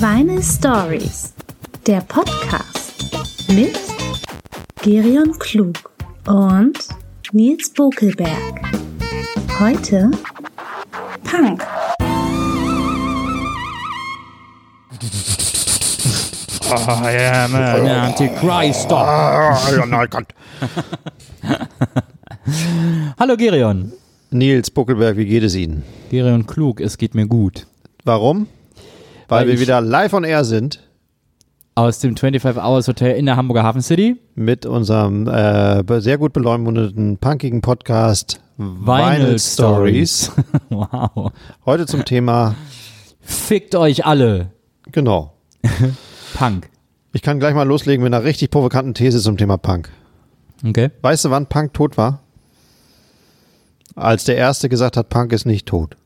Vinyl Stories, der Podcast mit Gerion Klug und Nils Bokelberg. Heute Punk. I am an Antichrist. Hallo Gerion. Nils Buckelberg, wie geht es Ihnen? Gerion Klug, es geht mir gut. Warum? Weil, Weil wir wieder live on air sind Aus dem 25 Hours Hotel in der Hamburger Hafen City. mit unserem äh, sehr gut beleumundeten, punkigen Podcast Vinyl Stories. wow. Heute zum Thema, Fickt euch alle. genau. Punk. Ich kann gleich mal loslegen mit einer richtig provokanten These zum Thema Punk. Okay. Weißt du, wann Punk tot war? Als der Erste gesagt hat, Punk ist nicht tot.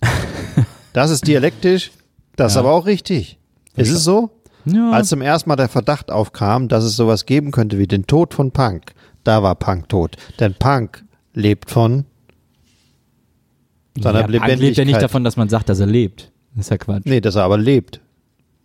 Das ist dialektisch, das ist Ja. aber auch richtig. Ist es so? Ja. Als zum ersten Mal der Verdacht aufkam, dass es sowas geben könnte wie den Tod von Punk, da war Punk tot. Denn Punk lebt von seiner ja, Punk lebt ja Lebendigkeit. nicht davon, dass man sagt, dass er lebt. Das ist ja Quatsch. Nee, dass er aber lebt.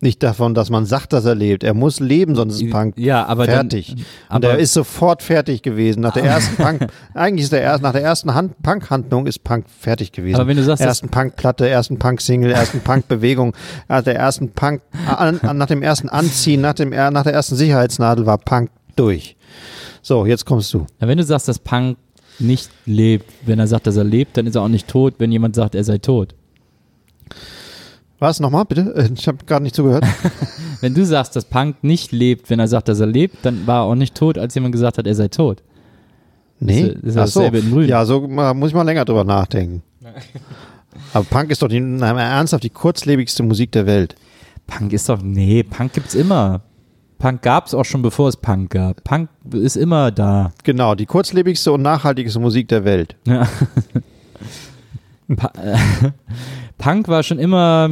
Nicht davon, dass man sagt, dass er lebt. Er muss leben, sonst ist Punk Ja, aber dann- fertig. Und aber- er ist sofort fertig gewesen. Nach der ersten Punk, eigentlich ist der erst, nach der ersten Hand- Punk-Handlung ist Punk fertig gewesen. Aber wenn du sagst, ersten Punk-Platte, ersten Punk-Single, ersten Punk-Bewegung, nach der ersten Punk, an, an, nach dem ersten Anziehen, nach dem, nach der ersten Sicherheitsnadel war Punk durch. So, jetzt kommst du. Ja, wenn du sagst, dass Punk nicht lebt, wenn er sagt, dass er lebt, dann ist er auch nicht tot, wenn jemand sagt, er sei tot. Was nochmal, bitte? Äh, Ich habe gar nicht zugehört. Wenn du sagst, dass Punk nicht lebt, wenn er sagt, dass er lebt, dann war er auch nicht tot, als jemand gesagt hat, er sei tot. Nee, ist ja Ach so. in Grün. Ja, so muss ich mal länger drüber nachdenken. Aber Punk ist doch die, ernsthaft die kurzlebigste Musik der Welt. Punk ist doch, nee, Punk gibt's immer. Punk gab's auch schon bevor es Punk gab. Punk ist immer da. Genau, die kurzlebigste und nachhaltigste Musik der Welt. Ja. Punk war schon immer,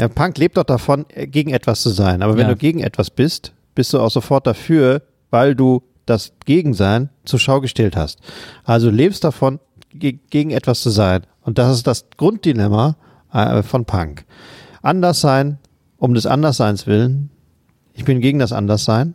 Ja, Punk lebt doch davon, äh, gegen etwas zu sein. Aber wenn Ja. du gegen etwas bist, bist du auch sofort dafür, weil du das Gegensein zur Schau gestellt hast. Also du lebst davon, ge gegen etwas zu sein. Und das ist das Grunddilemma äh, von Punk. Anders sein, um des Andersseins willen. Ich bin gegen das Anderssein.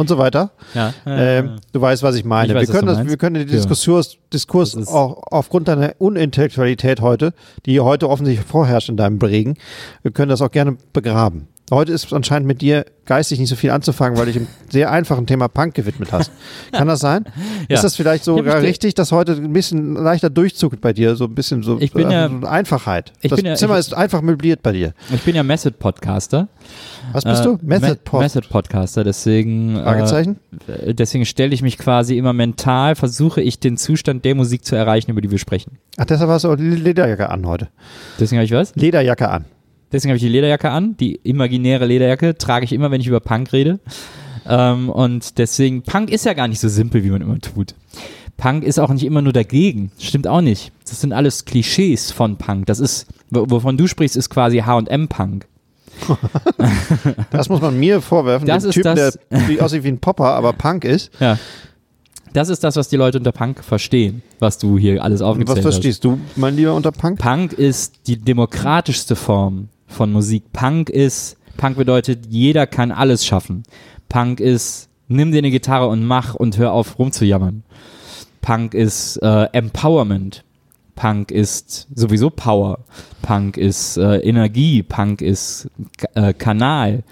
Und so weiter. ja, Ähm, du weißt, was ich meine. Ich weiß, wir, können das, wir können den. Diskurs, Diskurs auch aufgrund deiner Unintellektualität heute, die heute offensichtlich vorherrscht in deinem Regen, wir können das auch gerne begraben. Heute ist anscheinend mit dir geistig nicht so viel anzufangen, weil du dich einem sehr einfachen Thema Punk gewidmet hast. Kann das sein? Ja. Ist das vielleicht sogar richtig, dass heute ein bisschen leichter Durchzug bei dir, so ein bisschen so Ich bin ja- so Einfachheit? Ich das bin ja- Zimmer ich- ist einfach möbliert bei dir. ich bin ja Method-Podcaster. Was bist Äh, du? Method Me- Pop? Method-Podcaster, deswegen, Fragezeichen? äh, deswegen stelle ich mich quasi immer mental, versuche ich den Zustand der Musik zu erreichen, über die wir sprechen. Ach, deshalb hast du auch die Lederjacke an heute. Deswegen habe ich was? Lederjacke an. Deswegen habe ich die Lederjacke an. Die imaginäre Lederjacke trage ich immer, wenn ich über Punk rede. Ähm, und deswegen, Punk ist ja gar nicht so simpel, wie man immer tut. Punk ist auch nicht immer nur dagegen. Stimmt auch nicht. Das sind alles Klischees von Punk. Das ist, wo- wovon du sprichst, ist quasi H&M-Punk. Das muss man mir vorwerfen, Das dem ist Typen, das- der wie aussieht wie ein Popper, aber Punk ist. Ja. Das ist das, was die Leute unter Punk verstehen, was du hier alles Und aufgezählt was hast. verstehst du, mein Lieber, unter Punk? Punk ist die demokratischste Form von Musik. Punk ist, Punk bedeutet, jeder kann alles schaffen. Punk ist, nimm dir eine Gitarre und mach und hör auf rumzujammern. Punk ist äh, Empowerment. Punk ist sowieso Power. Punk ist äh, Energie. Punk ist äh, Kanal.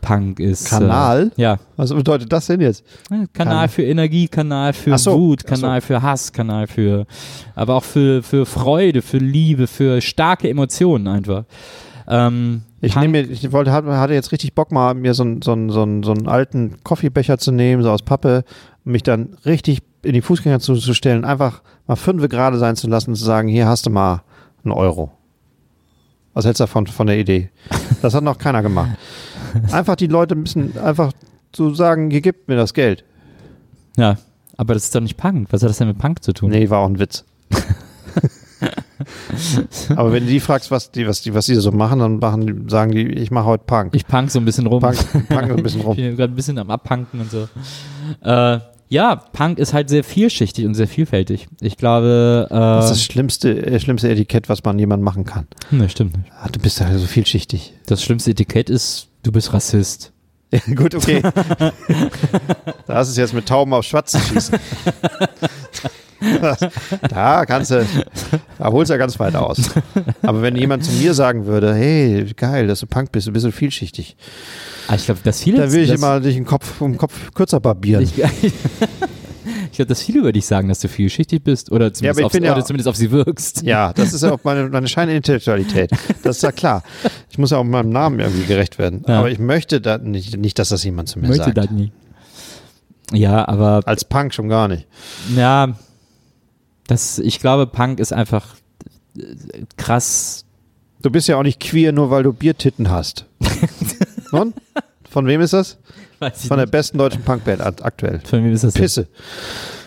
Punk ist Kanal? Äh, ja, Was bedeutet das denn jetzt? Kanal Kan- für Energie, Kanal für so, Wut, ach so. Kanal für Hass, Kanal für, aber auch für, für Freude, für Liebe, für starke Emotionen einfach. Ähm, Ich nehme, ich wollte, hatte jetzt richtig Bock mal, mir so, einen- so, einen- so, einen- so einen alten Kaffeebecher zu nehmen, so aus Pappe, mich dann richtig in die Fußgänger zu, zu stellen, einfach mal fünfe gerade sein zu lassen und zu sagen, hier hast du mal einen Euro. Was hältst du davon, von der Idee? Das hat noch keiner gemacht. Einfach die Leute müssen einfach so sagen, hier gibt mir das Geld. Ja, aber das ist doch nicht Punk. Was hat das denn mit Punk zu tun? Nee, war auch ein Witz. Aber wenn du die fragst, was die, was die, was die so machen, dann machen sagen die, ich mache heute Punk. Ich punk so ein bisschen rum. Punk, punk ein bisschen Ich rum. bin gerade ein bisschen am Abpunken und so. Äh, ja, Punk ist halt sehr vielschichtig und sehr vielfältig. Ich glaube, äh, Das ist das schlimmste, äh, schlimmste Etikett, was man jemandem machen kann. ne, stimmt nicht. Ah, du bist ja so vielschichtig. Das schlimmste Etikett ist, du bist Rassist. Ja, gut, okay. da ist es jetzt mit Tauben auf Schwatzen schießen. da kannst du, da holst du ja ganz weit aus. Aber wenn jemand zu mir sagen würde, hey, geil, dass du Punk bist, du bist so vielschichtig, Ah, ich glaube, dass viele. dann will ich immer dich den Kopf, den Kopf kürzer barbieren. Ich, ich glaube, dass viele über dich sagen, dass du vielschichtig bist oder zumindest, ich auf, ja- oder zumindest auf sie wirkst. ja, das ist ja auch meine, meine Scheinintellektualität. Das ist ja klar. Ich muss ja auch meinem Namen irgendwie gerecht werden. Ja. Aber ich möchte da nicht, nicht, dass das jemand zu mir Möchte sagt. das nie. Ja, aber Als Punk schon gar nicht. ja, das, ich glaube, Punk ist einfach äh, krass. Du bist ja auch nicht queer, nur weil du Biertitten hast. Nun? Von wem ist das? Von der nicht. besten deutschen Punkband ak- aktuell. Von wem ist das? denn? Pisse.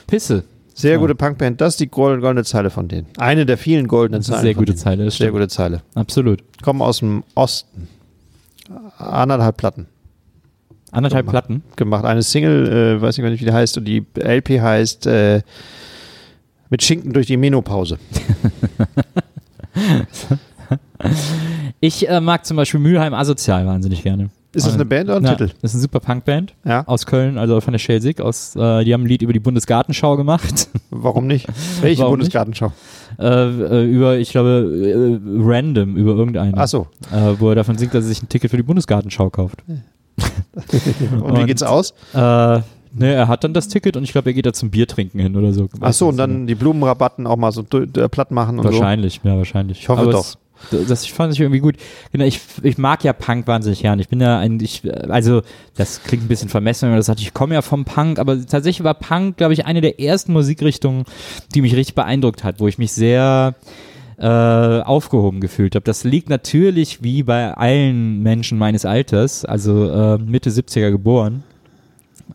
Pisse. Sehr Ja. gute Punkband. Das ist die gold- goldene Zeile von denen. Eine der vielen goldenen Zeilen. sehr gute. Zeile, Sehr gute Zeile. Absolut. Kommen aus dem Osten. Anderthalb Platten Anderthalb mal. Platten. gemacht. Eine Single, äh, weiß ich gar nicht, wie die heißt. Und die LP heißt äh, Mit Schinken durch die Menopause. Ich äh, mag zum Beispiel Mülheim Asozial wahnsinnig gerne. Ist das eine Band oder ein Ja, Titel? Das ist eine super Punkband Ja. aus Köln, also von der Schelsig. Aus, äh, die haben ein Lied über die Bundesgartenschau gemacht. Warum nicht? Welche Warum Bundesgartenschau? äh, äh, über, ich glaube, äh, random, über irgendeinen. Ach so. Äh, wo er davon singt, dass er sich ein Ticket für die Bundesgartenschau kauft. Und, wie Und- geht's aus? Äh, ne, er hat dann das Ticket und ich glaube, er geht da zum Bier trinken hin oder so. Ach so, und dann die Blumenrabatten auch mal so äh, platt machen und Wahrscheinlich, ja, wahrscheinlich. Ich hoffe Aber doch. Es, das fand ich irgendwie gut. Genau, ich, ich mag ja Punk wahnsinnig gern. Ich bin ja ein, ich, also das klingt ein bisschen vermessen, wenn man das sagt, ich komme ja vom Punk, aber tatsächlich war Punk, glaube ich, eine der ersten Musikrichtungen, die mich richtig beeindruckt hat, wo ich mich sehr äh, aufgehoben gefühlt habe. Das liegt natürlich wie bei allen Menschen meines Alters, also äh, Mitte 70er geboren.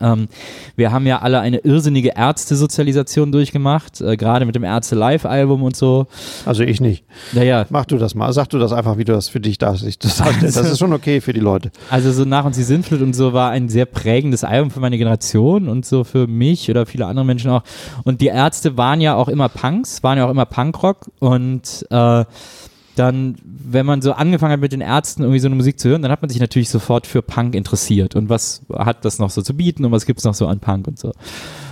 Ähm, wir haben ja alle eine irrsinnige Ärzte-Sozialisation durchgemacht, äh, gerade mit dem Ärzte-Live-Album und so. so. Also ich nicht. Naja, Mach du das mal. Sag du das einfach, wie du das für dich ich das darstellst. Das ist schon okay für die Leute. Also so nach und sie Sintflut und so war ein sehr prägendes Album für meine Generation und so für mich oder viele andere Menschen auch. Und die Ärzte waren ja auch immer Punks, waren ja auch immer Punkrock und äh, dann, wenn man so angefangen hat mit den Ärzten irgendwie so eine Musik zu hören, dann hat man sich natürlich sofort für Punk interessiert und was hat das noch so zu bieten und was gibt's noch so an Punk und so.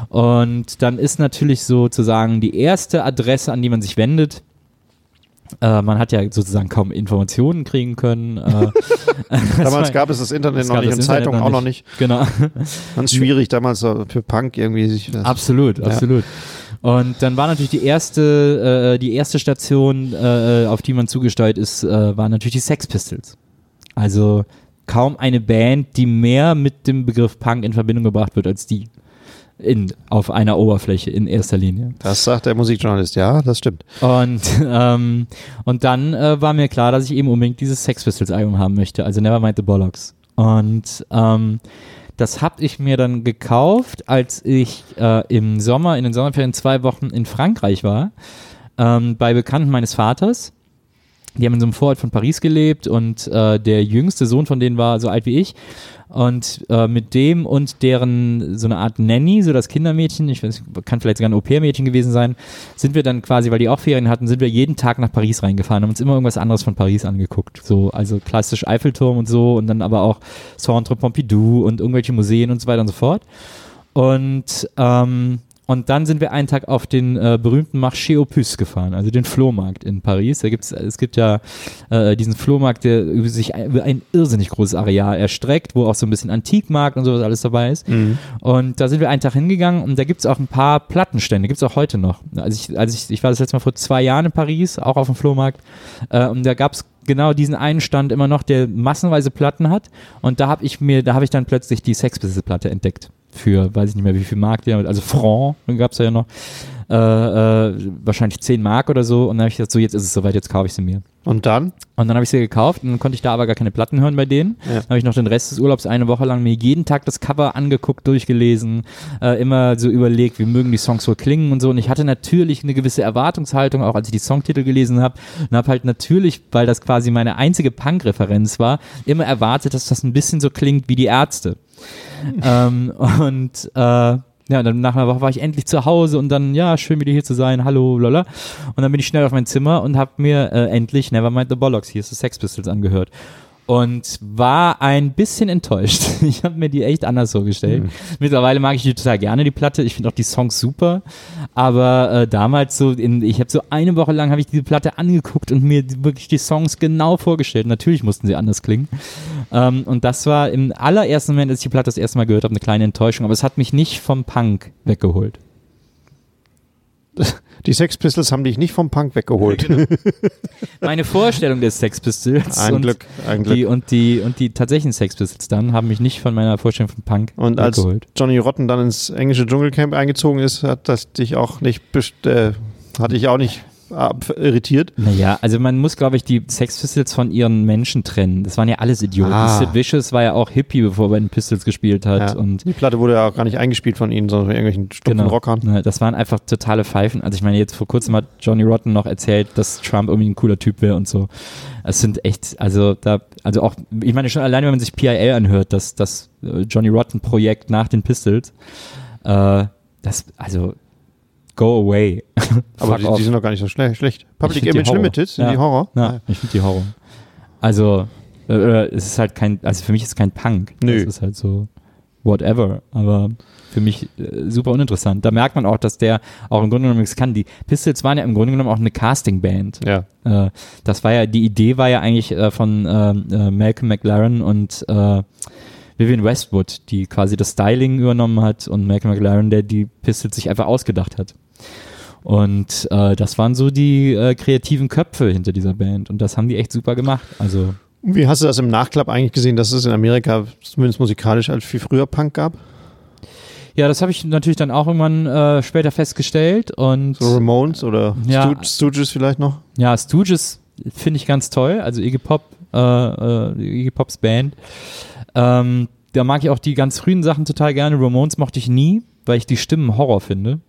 Und dann ist natürlich sozusagen die erste Adresse, an die man sich wendet, äh, man hat ja sozusagen kaum Informationen kriegen können. Äh, Damals war- gab es das Internet es noch nicht und Zeitungen auch noch nicht. Genau. Ganz schwierig damals für Punk irgendwie sich Absolut, absolut. Und dann war natürlich die erste, äh, die erste Station, äh, auf die man zugesteuert ist, äh, waren natürlich die Sex Pistols. Also kaum eine Band, die mehr mit dem Begriff Punk in Verbindung gebracht wird als die. In, auf einer Oberfläche in erster Linie. Das sagt der Musikjournalist, ja, das stimmt. Und, ähm, und dann äh, war mir klar, dass ich eben unbedingt dieses Sex Pistols Album haben möchte, also Nevermind the Bollocks. Und ähm, das habe ich mir dann gekauft, als ich äh, im Sommer, in den Sommerferien zwei Wochen in Frankreich war, ähm, bei Bekannten meines Vaters. Die haben in so einem Vorort von Paris gelebt und äh, der jüngste Sohn von denen war so alt wie ich. Und äh, mit dem und deren so eine Art Nanny, so das Kindermädchen, ich weiß, kann vielleicht sogar ein Au-pair-Mädchen gewesen sein, sind wir dann quasi, weil die auch Ferien hatten, sind wir jeden Tag nach Paris reingefahren, haben uns immer irgendwas anderes von Paris angeguckt. So, also klassisch Eiffelturm und so und dann aber auch Centre Pompidou und irgendwelche Museen und so weiter und so fort. Und ähm, und dann sind wir einen Tag auf den äh, berühmten Marché aux Puces gefahren, also den Flohmarkt in Paris. Da gibt's, es gibt ja äh, diesen Flohmarkt, der über sich ein, über ein irrsinnig großes Areal erstreckt, wo auch so ein bisschen Antikmarkt und sowas alles dabei ist. Und da sind wir einen Tag hingegangen und da gibt's auch ein paar Plattenstände, gibt's auch heute noch. Also ich, also ich, ich war das letzte Mal vor zwei Jahren in Paris, auch auf dem Flohmarkt. Äh, und da gab's genau diesen einen Stand immer noch, der massenweise Platten hat. Und da habe ich mir, da habe ich dann plötzlich die Sex Pistols Platte entdeckt. Für, weiß ich nicht mehr, wie viel Mark die damit, also Franc gab's ja noch. Äh, äh, wahrscheinlich 10 Mark oder so. Und dann habe ich gesagt, so jetzt ist es soweit, jetzt kaufe ich sie mir. Und dann? Und dann habe ich sie gekauft und dann konnte ich da aber gar keine Platten hören bei denen. Ja. Dann habe ich noch den Rest des Urlaubs eine Woche lang mir jeden Tag das Cover angeguckt, durchgelesen, äh, immer so überlegt, wie mögen die Songs wohl klingen und so. Und ich hatte natürlich eine gewisse Erwartungshaltung, auch als ich die Songtitel gelesen habe. Und habe halt natürlich, weil das quasi meine einzige Punk-Referenz war, immer erwartet, dass das ein bisschen so klingt wie die Ärzte. ähm, und äh, ja, dann nach einer Woche war ich endlich zu Hause und dann, ja, schön wieder hier zu sein, hallo, lala. Und dann bin ich schnell auf mein Zimmer und habe mir äh, endlich Nevermind the Bollocks, hier ist the Sex Pistols angehört und war ein bisschen enttäuscht. Ich habe mir die echt anders vorgestellt. Mhm. Mittlerweile mag ich die total gerne, die Platte. Ich finde auch die Songs super. Aber äh, damals so, in, ich habe so eine Woche lang habe ich diese Platte angeguckt und mir wirklich die Songs genau vorgestellt. Natürlich mussten sie anders klingen. Ähm, und das war im allerersten Moment, als ich die Platte das erste Mal gehört habe, eine kleine Enttäuschung. Aber es hat mich nicht vom Punk weggeholt. Die Sex Pistols haben dich nicht vom Punk weggeholt. Genau. Meine Vorstellung des Sex Pistols ein und, Glück, ein Glück. Die, und, die, und die tatsächlichen Sex Pistols dann haben mich nicht von meiner Vorstellung von Punk und weggeholt. als Johnny Rotten dann ins englische Dschungelcamp eingezogen ist, hat das dich auch nicht, äh, hatte ich auch nicht irritiert. Naja, also man muss, glaube ich, die Sex Pistols von ihren Menschen trennen. Das waren ja alles Idioten. Ah. Sid Vicious war ja auch Hippie, bevor er bei den Pistols gespielt hat. Ja. Und die Platte wurde ja auch gar nicht eingespielt von ihnen, sondern von irgendwelchen stumpfen genau. Rockern. Das waren einfach totale Pfeifen. Also ich meine, jetzt vor kurzem hat Johnny Rotten noch erzählt, dass Trump irgendwie ein cooler Typ wäre und so. Es sind echt, also da, also auch, ich meine schon alleine, wenn man sich PIL anhört, das, das äh, Johnny Rotten Projekt nach den Pistols, äh, das, also Go away. Aber die, die, sind doch gar nicht so schle schlecht. Public Image Limited sind ja. die Horror. Ja, ah, ich finde die Horror. Also, äh, äh, es ist halt kein, also für mich ist es kein Punk. Nö. Es ist halt so whatever. Aber für mich äh, super uninteressant. Da merkt man auch, dass der auch im Grunde genommen nichts kann. Die Pistols waren ja im Grunde genommen auch eine Casting-Band. Ja. Äh, das war ja, die Idee war ja eigentlich äh, von ähm, äh, Malcolm McLaren und Vivian Westwood, die quasi das Styling übernommen hat und Malcolm McLaren, der die Pistols sich einfach ausgedacht hat. Und äh, das waren so die äh, kreativen Köpfe hinter dieser Band und das haben die echt super gemacht. Also wie hast du das im Nachklapp eigentlich gesehen, dass es in Amerika zumindest musikalisch als viel früher Punk gab? Ja, das habe ich natürlich dann auch irgendwann äh, später festgestellt und so Ramones oder ja, Stooges vielleicht noch? Ja, Stooges finde ich ganz toll, also Iggy Pop, äh, äh, Iggy Pops Band. Ähm, da mag ich auch die ganz frühen Sachen total gerne. Ramones mochte ich nie, weil ich die Stimmen Horror finde.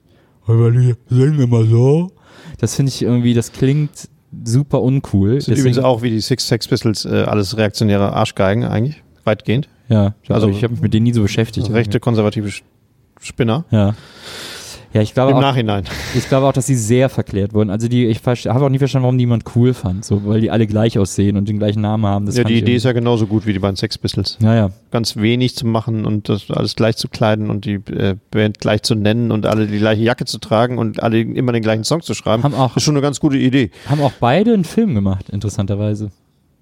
Weil die singen immer so. Das finde ich irgendwie, das klingt super uncool. Das sind übrigens auch wie die Six Sex Pistols äh, alles reaktionäre Arschgeigen eigentlich, weitgehend. Ja, also ich habe mich mit denen nie so beschäftigt. Rechte konservative Spinner. Ja. Ja, ich glaube Im auch, Nachhinein. Ich glaube auch, dass sie sehr verklärt wurden. Also die, ich habe auch nie verstanden, warum die jemand cool fand, so, weil die alle gleich aussehen und den gleichen Namen haben. Das ja, die Idee ist ja genauso gut wie die beiden Sex Pistols. Ja, ja. Ganz wenig zu machen und das alles gleich zu kleiden und die äh, Band gleich zu nennen und alle die gleiche Jacke zu tragen und alle immer den gleichen Song zu schreiben. Haben auch, das ist schon eine ganz gute Idee. Haben auch beide einen Film gemacht, interessanterweise.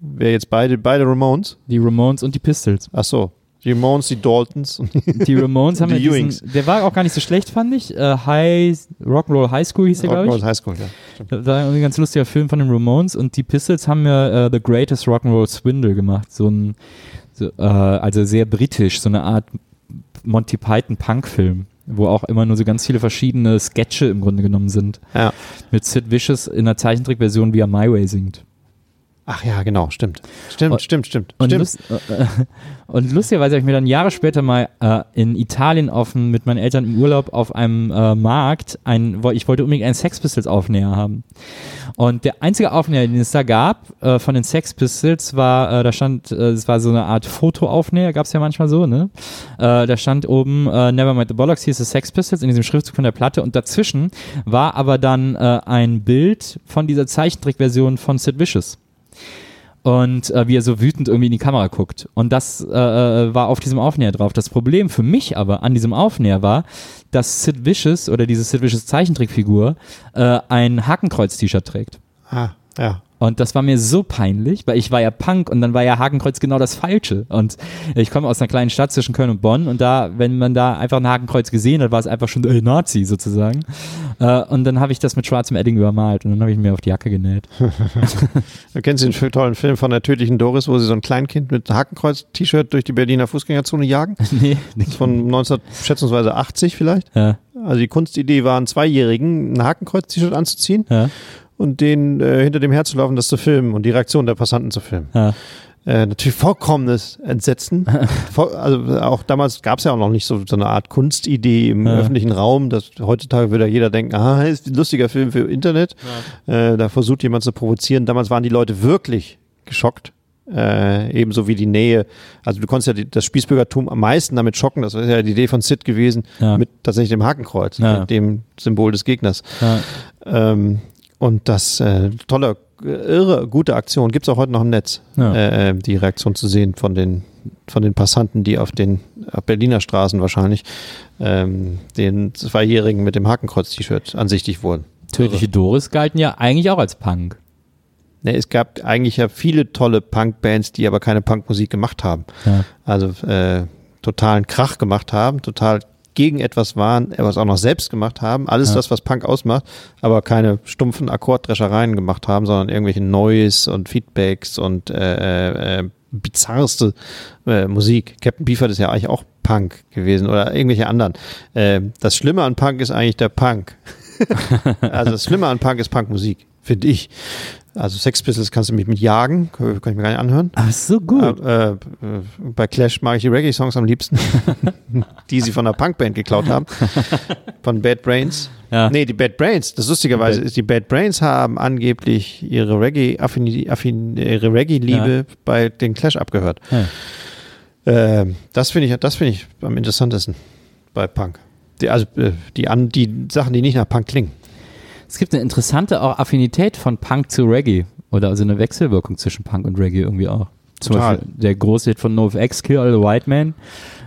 Wer jetzt beide, beide Ramones? Die Ramones und die Pistols. Ach so. Die Ramones, die Daltons. Die Ramones haben die ja diesen, der war auch gar nicht so schlecht, fand ich. Uh, High, Rock'n'Roll High School hieß der, glaube ich. Rock'n'Roll High School, ja. Das war ein ganz lustiger Film von den Ramones und die Pistols haben ja uh, The Greatest Rock'n'Roll Swindle gemacht. So ein, so, uh, also sehr britisch, so eine Art Monty Python Punk-Film wo auch immer nur so ganz viele verschiedene Sketche im Grunde genommen sind. Ja. Mit Sid Vicious in einer Zeichentrickversion, wie er My Way singt. Ach ja, genau, stimmt. Stimmt, und, stimmt, stimmt. Und, stimmt. Lust, äh, und lustigerweise habe ich mir dann Jahre später mal äh, in Italien auf, mit meinen Eltern im Urlaub auf einem äh, Markt, ein, ich wollte unbedingt einen Sex Pistols Aufnäher haben. Und der einzige Aufnäher, den es da gab äh, von den Sex Pistols, war, äh, da stand, äh, es war so eine Art Fotoaufnäher, gab es ja manchmal so, ne? da stand oben Nevermind the Bollocks, hier ist Sex Pistols in diesem Schriftzug von der Platte und dazwischen war aber dann ein Bild von dieser Zeichentrickversion von Sid Vicious und äh, wie er so wütend irgendwie in die Kamera guckt. Und das äh, äh, war auf diesem Aufnäher drauf. Das Problem für mich aber an diesem Aufnäher war, dass Sid Vicious oder diese Sid Vicious Zeichentrickfigur äh, ein Hakenkreuz-T-Shirt trägt. Ah, ja. Und das war mir so peinlich, weil ich war ja Punk und dann war ja Hakenkreuz genau das Falsche. Und ich komme aus einer kleinen Stadt zwischen Köln und Bonn und da, wenn man da einfach ein Hakenkreuz gesehen hat, war es einfach schon äh, Nazi sozusagen. Äh, und dann habe ich das mit schwarzem Edding übermalt und dann habe ich mir auf die Jacke genäht. du kennst den tollen Film von der tödlichen Doris, wo sie so ein Kleinkind mit Hakenkreuz-T-Shirt durch die Berliner Fußgängerzone jagen? nee. Von 19, schätzungsweise 80 vielleicht. Ja. Also die Kunstidee war, einen Zweijährigen ein Hakenkreuz-T-Shirt anzuziehen. Ja und den äh, hinter dem herzulaufen, das zu filmen und die Reaktion der Passanten zu filmen. Ja. Äh, natürlich vollkommenes Entsetzen. also auch damals gab es ja auch noch nicht so, so eine Art Kunstidee im ja. öffentlichen Raum. dass heutzutage würde jeder denken, ah, ist ein lustiger Film für Internet. Ja. Äh, da versucht jemand zu provozieren. Damals waren die Leute wirklich geschockt Äh, ebenso wie die Nähe. Also du konntest ja die, das Spießbürgertum am meisten damit schocken. Das ist ja die Idee von Sid gewesen, Ja. mit tatsächlich dem Hakenkreuz, mit dem Symbol des Gegners. Ähm, und das äh, tolle, äh, irre, gute Aktion. Gibt es auch heute noch im Netz, Ja. äh, die Reaktion zu sehen von den, von den Passanten, die auf den auf Berliner Straßen wahrscheinlich ähm, den Zweijährigen mit dem Hakenkreuz-T-Shirt ansichtig wurden. Tödliche Doris galten ja eigentlich auch als Punk. Ne, es gab eigentlich ja viele tolle Punk-Bands, die aber keine Punkmusik gemacht haben. Ja. Also äh, totalen Krach gemacht haben, total gegen etwas waren, was auch noch selbst gemacht haben. Alles Ja. das, was Punk ausmacht, aber keine stumpfen Akkorddreschereien gemacht haben, sondern irgendwelche Noise und Feedbacks und äh, äh, bizarrste äh, Musik. Captain Beefheart ist ja eigentlich auch Punk gewesen oder irgendwelche anderen. Äh, das Schlimme an Punk ist eigentlich der Punk. also das Schlimme an Punk ist Punkmusik, finde ich. Also Sex Pistols kannst du mich mit jagen, kann ich mir gar nicht anhören. Ach, so gut. Äh, äh, bei Clash mag ich die Reggae-Songs am liebsten, die sie von der Punkband geklaut haben. Von Bad Brains. Ja. Nee, die Bad Brains. Das lustigerweise ist, die Bad Brains haben angeblich ihre Reggae-Liebe Ja. bei den Clash abgehört. Ja. Ähm, das finde ich, das finde ich am interessantesten bei Punk. Die, also äh, die, an, die Sachen, die nicht nach Punk klingen. Es gibt eine interessante auch Affinität von Punk zu Reggae. Oder also eine Wechselwirkung zwischen Punk und Reggae irgendwie auch. Zum Total. Beispiel der große Hit von NoFX, Kill All the White Man,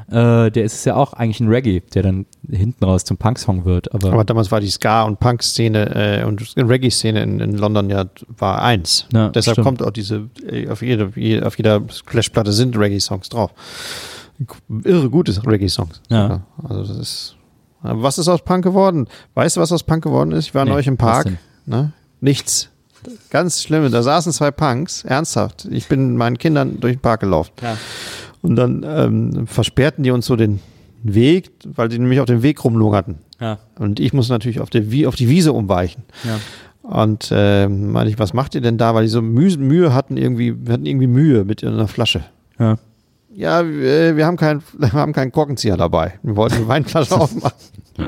äh, der ist ja auch eigentlich ein Reggae, der dann hinten raus zum Punk-Song wird. Aber, Aber damals war die Ska- und Punk-Szene äh, und Reggae-Szene in, in London ja war eins. Ja, Deshalb stimmt. kommt auch diese, äh, auf, jede, je- auf jeder Clash-Platte sind Reggae-Songs drauf. Irre gute Reggae-Songs. Ja. Also das ist. Was ist aus Punk geworden? Weißt du, was aus Punk geworden ist? Ich war Nee, neulich im Park. Ne? Nichts. Ganz schlimm. Da saßen zwei Punks. Ernsthaft. Ich bin mit meinen Kindern durch den Park gelaufen. Ja. Und dann ähm, versperrten die uns so den Weg, weil die nämlich auf dem Weg rumlungerten. ja, Und ich muss natürlich auf, der, Wie- auf die Wiese umweichen. ja. Und ähm, meinte ich, was macht ihr denn da? Weil die so Mühe, Mühe hatten, irgendwie, wir hatten irgendwie Mühe mit einer Flasche. ja. Ja, äh, wir haben, kein, wir haben keinen Korkenzieher dabei. Wir wollten die Weinflasche aufmachen.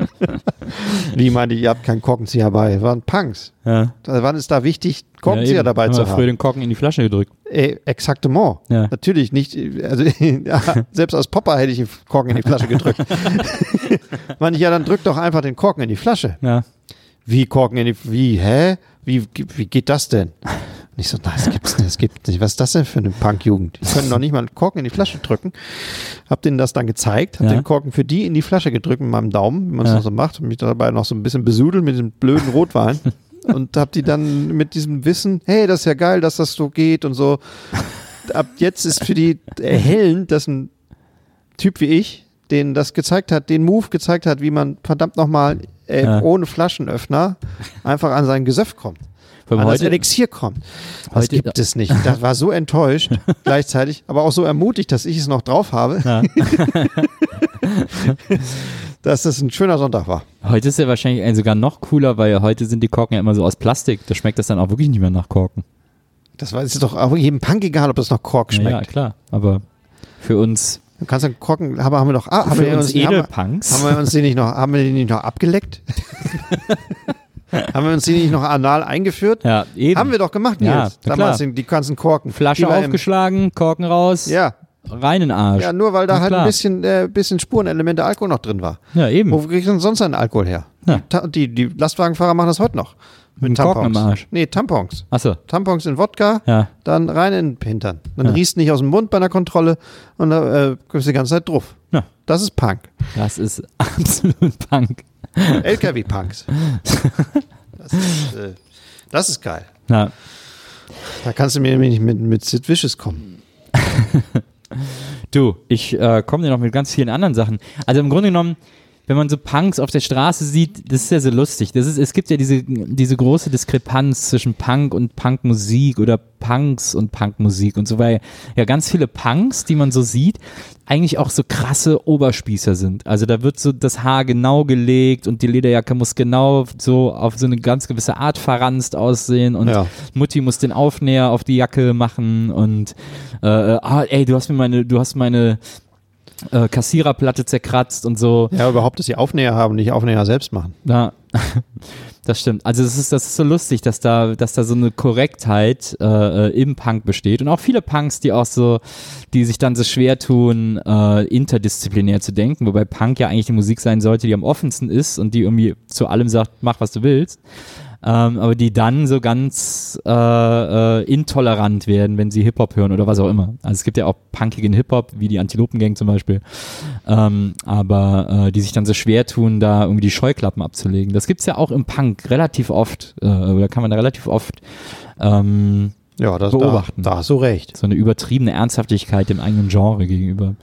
Wie meinte ich, ihr habt keinen Korkenzieher dabei? Wir waren Punks. ja. Da wann ist da wichtig, ja, Korkenzieher eben. dabei Haben zu wir früher haben? den Korken in die Flasche gedrückt. Äh, exaktement. Ja. Natürlich nicht. Also, ja, selbst als Popper hätte ich den Korken in die Flasche gedrückt. Meinte ich, ja, dann drück doch einfach den Korken in die Flasche. Ja. Wie Korken in die, wie, hä? Wie, wie geht das denn? Und ich so, nein, das gibt's nicht, das gibt's nicht. Was ist das denn für eine Punk-Jugend? Die können doch nicht mal einen Korken in die Flasche drücken. Hab denen das dann gezeigt, hab Ja. den Korken für die in die Flasche gedrückt mit meinem Daumen, wie man es Ja. noch so macht, und mich dabei noch so ein bisschen besudelt mit dem blöden Rotwein. und hab die dann mit diesem Wissen, hey, das ist ja geil, dass das so geht und so. Ab jetzt ist für die erhellend, dass ein Typ wie ich, den das gezeigt hat, den Move gezeigt hat, wie man verdammt nochmal äh, Ja. ohne Flaschenöffner einfach an sein Gesöff kommt. An allem das heute, Elixier kommt. Das heute- gibt es nicht. Das war so enttäuscht gleichzeitig, aber auch so ermutigt, dass ich es noch drauf habe, ja. dass das ein schöner Sonntag war. heute ist er wahrscheinlich ein sogar noch cooler, weil heute sind die Korken ja immer so aus Plastik. Da schmeckt das dann auch wirklich nicht mehr nach Korken. Das war ist doch auch jedem Punk egal, ob das noch Kork Ja, ja, schmeckt. klar. Aber für uns, Du kannst einen Korken, aber haben wir doch, ah, haben, für wir uns uns, haben, Edelpunks. haben wir uns den nicht noch, haben wir den nicht noch abgeleckt? haben wir uns den nicht noch anal eingeführt? ja, eben. Haben wir doch gemacht, Ja, Nils. na Damals klar. die ganzen Korken. Flasche die aufgeschlagen, Korken raus, Ja, rein in den Arsch. ja, nur weil da Na halt klar. ein bisschen, äh, bisschen Spurenelemente Alkohol noch drin war. Ja, eben. Wo kriegst du denn sonst einen Alkohol her? Ja. Die, die Lastwagenfahrer machen das heute noch. Mit Mit einem Korken Tampons. im Arsch. Nee, Tampons. Achso, Tampons in Wodka, ja. dann rein in den Hintern. Dann Ja. riechst nicht aus dem Mund bei einer Kontrolle und da äh, kommst du die ganze Zeit drauf. Ja. Das ist Punk. Das ist absolut Punk. LKW-Punks. das, ist, äh, das ist geil. Ja. Da kannst du mir nämlich nicht mit, mit Sid Vicious kommen. Du, ich äh, komme dir noch mit ganz vielen anderen Sachen. Also im Grunde genommen, wenn man so Punks auf der Straße sieht, das ist ja so lustig. Das ist, es gibt ja diese, diese große Diskrepanz zwischen Punk und Punkmusik oder Punks und Punkmusik und so, weil ja ganz viele Punks, die man so sieht, eigentlich auch so krasse Oberspießer sind. Also da wird so das Haar genau gelegt und die Lederjacke muss genau so auf so eine ganz gewisse Art verranzt aussehen und Ja. Mutti muss den Aufnäher auf die Jacke machen und äh, ah, ey, du hast mir meine, du hast meine äh, Kassiererplatte zerkratzt und so. Ja, überhaupt, dass sie Aufnäher haben, nicht Aufnäher selbst machen. Ja, Das stimmt. Also das ist, das ist so lustig, dass da, dass da so eine Korrektheit äh, im Punk besteht. Und auch viele Punks, die auch so, die sich dann so schwer tun, äh, interdisziplinär zu denken, wobei Punk ja eigentlich die Musik sein sollte, die am offensten ist und die irgendwie zu allem sagt, mach was du willst ähm, aber die dann so ganz äh, äh, intolerant werden, wenn sie Hip-Hop hören oder was auch immer. Also es gibt ja auch punkigen Hip-Hop, wie die Antilopengang zum Beispiel, ähm, aber äh, die sich dann so schwer tun, da irgendwie die Scheuklappen abzulegen. Das gibt's ja auch im Punk relativ oft, äh, oder kann man da relativ oft ähm, Ja, das, beobachten. Da, da hast du recht. so eine übertriebene Ernsthaftigkeit dem eigenen Genre gegenüber.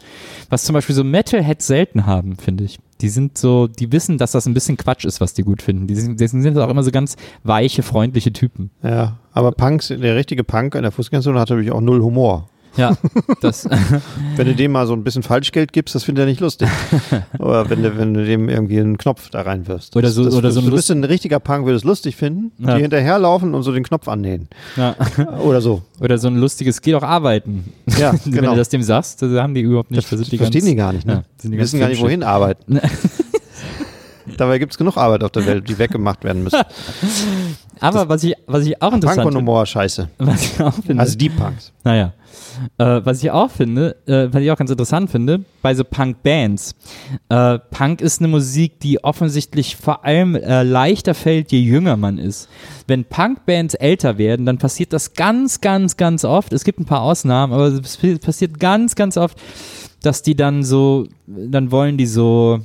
Was zum Beispiel so Metalheads selten haben, finde ich. Die sind so, die wissen, dass das ein bisschen Quatsch ist, was die gut finden. Die sind, die sind auch immer so ganz weiche, freundliche Typen. Ja, aber Punks, der richtige Punk in der Fußgängerzone hat natürlich auch null Humor. Ja, das, Wenn du dem mal so ein bisschen Falschgeld gibst, das findet er nicht lustig. oder wenn du, wenn du dem irgendwie einen Knopf da reinwirfst. Oder Das- so- das, oder so ein Du Lust- bist ein richtiger Punk, würde es lustig finden, Ja. die hinterherlaufen und so den Knopf annähen. ja. Oder so. Oder so ein lustiges, geh doch arbeiten. Ja, Wenn genau. du das dem sagst, das haben die überhaupt nicht. Das, sind die verstehen ganz- die gar nicht, ne? Ja, die wissen gar nicht, wohin arbeiten. Dabei gibt es genug Arbeit auf der Welt, die weggemacht werden müssen. Aber was ich, was ich auch Punk interessant und finde, Humor, scheiße. was ich auch finde, Also die Punks. Naja. Äh, was ich auch finde, äh, was ich auch ganz interessant finde, bei so Punk-Bands. Äh, Punk ist eine Musik, die offensichtlich vor allem äh, leichter fällt, je jünger man ist. Wenn Punk-Bands älter werden, dann passiert das ganz, ganz, ganz oft. Es gibt ein paar Ausnahmen, aber es passiert ganz, ganz oft, dass die dann so, dann wollen die so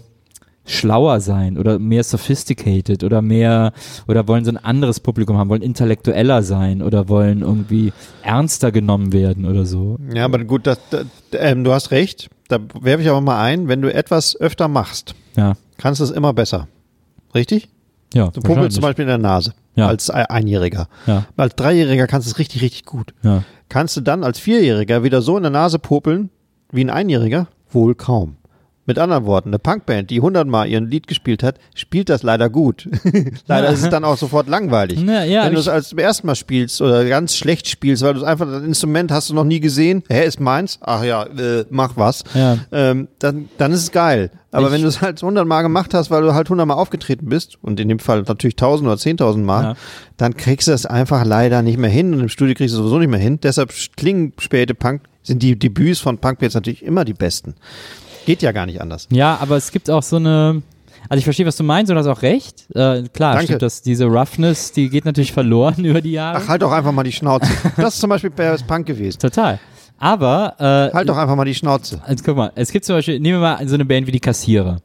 schlauer sein oder mehr sophisticated oder mehr oder wollen so ein anderes Publikum haben, wollen intellektueller sein oder wollen irgendwie ernster genommen werden oder so. Ja, aber gut, das, das, ähm, du hast recht. Da werfe ich aber mal ein, wenn du etwas öfter machst, Ja. kannst du es immer besser. Richtig? Ja, Du pumpelst zum Beispiel in der Nase Ja. als Ei- Einjähriger. Ja, Als Dreijähriger kannst du es richtig, richtig gut. ja. Kannst du dann als Vierjähriger wieder so in der Nase popeln wie ein Einjähriger? Wohl kaum. Mit anderen Worten, eine Punkband, die hundertmal ihren Lied gespielt hat, spielt das leider gut. leider ist es dann auch sofort langweilig. Na, ja, Wenn du es als zum ersten Mal spielst oder ganz schlecht spielst, weil du einfach, das Instrument hast du noch nie gesehen, hä, ist meins? Ach ja, äh, mach was. Ja. Ähm, dann, dann ist es geil. Aber Ich- wenn du es halt hundertmal gemacht hast, weil du halt hundertmal aufgetreten bist, und in dem Fall natürlich tausend oder zehntausend Mal, Ja. dann kriegst du es einfach leider nicht mehr hin und im Studio kriegst du es sowieso nicht mehr hin. Deshalb klingen späte Punk, sind die Debüts von Punkbands natürlich immer die besten. Geht ja gar nicht anders. Ja, aber es gibt auch so eine. Also ich verstehe, was du meinst und hast auch recht. Äh, klar, Danke. stimmt, dass diese Roughness, die geht natürlich verloren über die Jahre. Ach, halt doch einfach mal die Schnauze. Das ist zum Beispiel bei Punk gewesen. Total. Aber äh, Halt doch einfach mal die Schnauze. Also guck mal, es gibt zum Beispiel, nehmen wir mal so eine Band wie die Kassierer.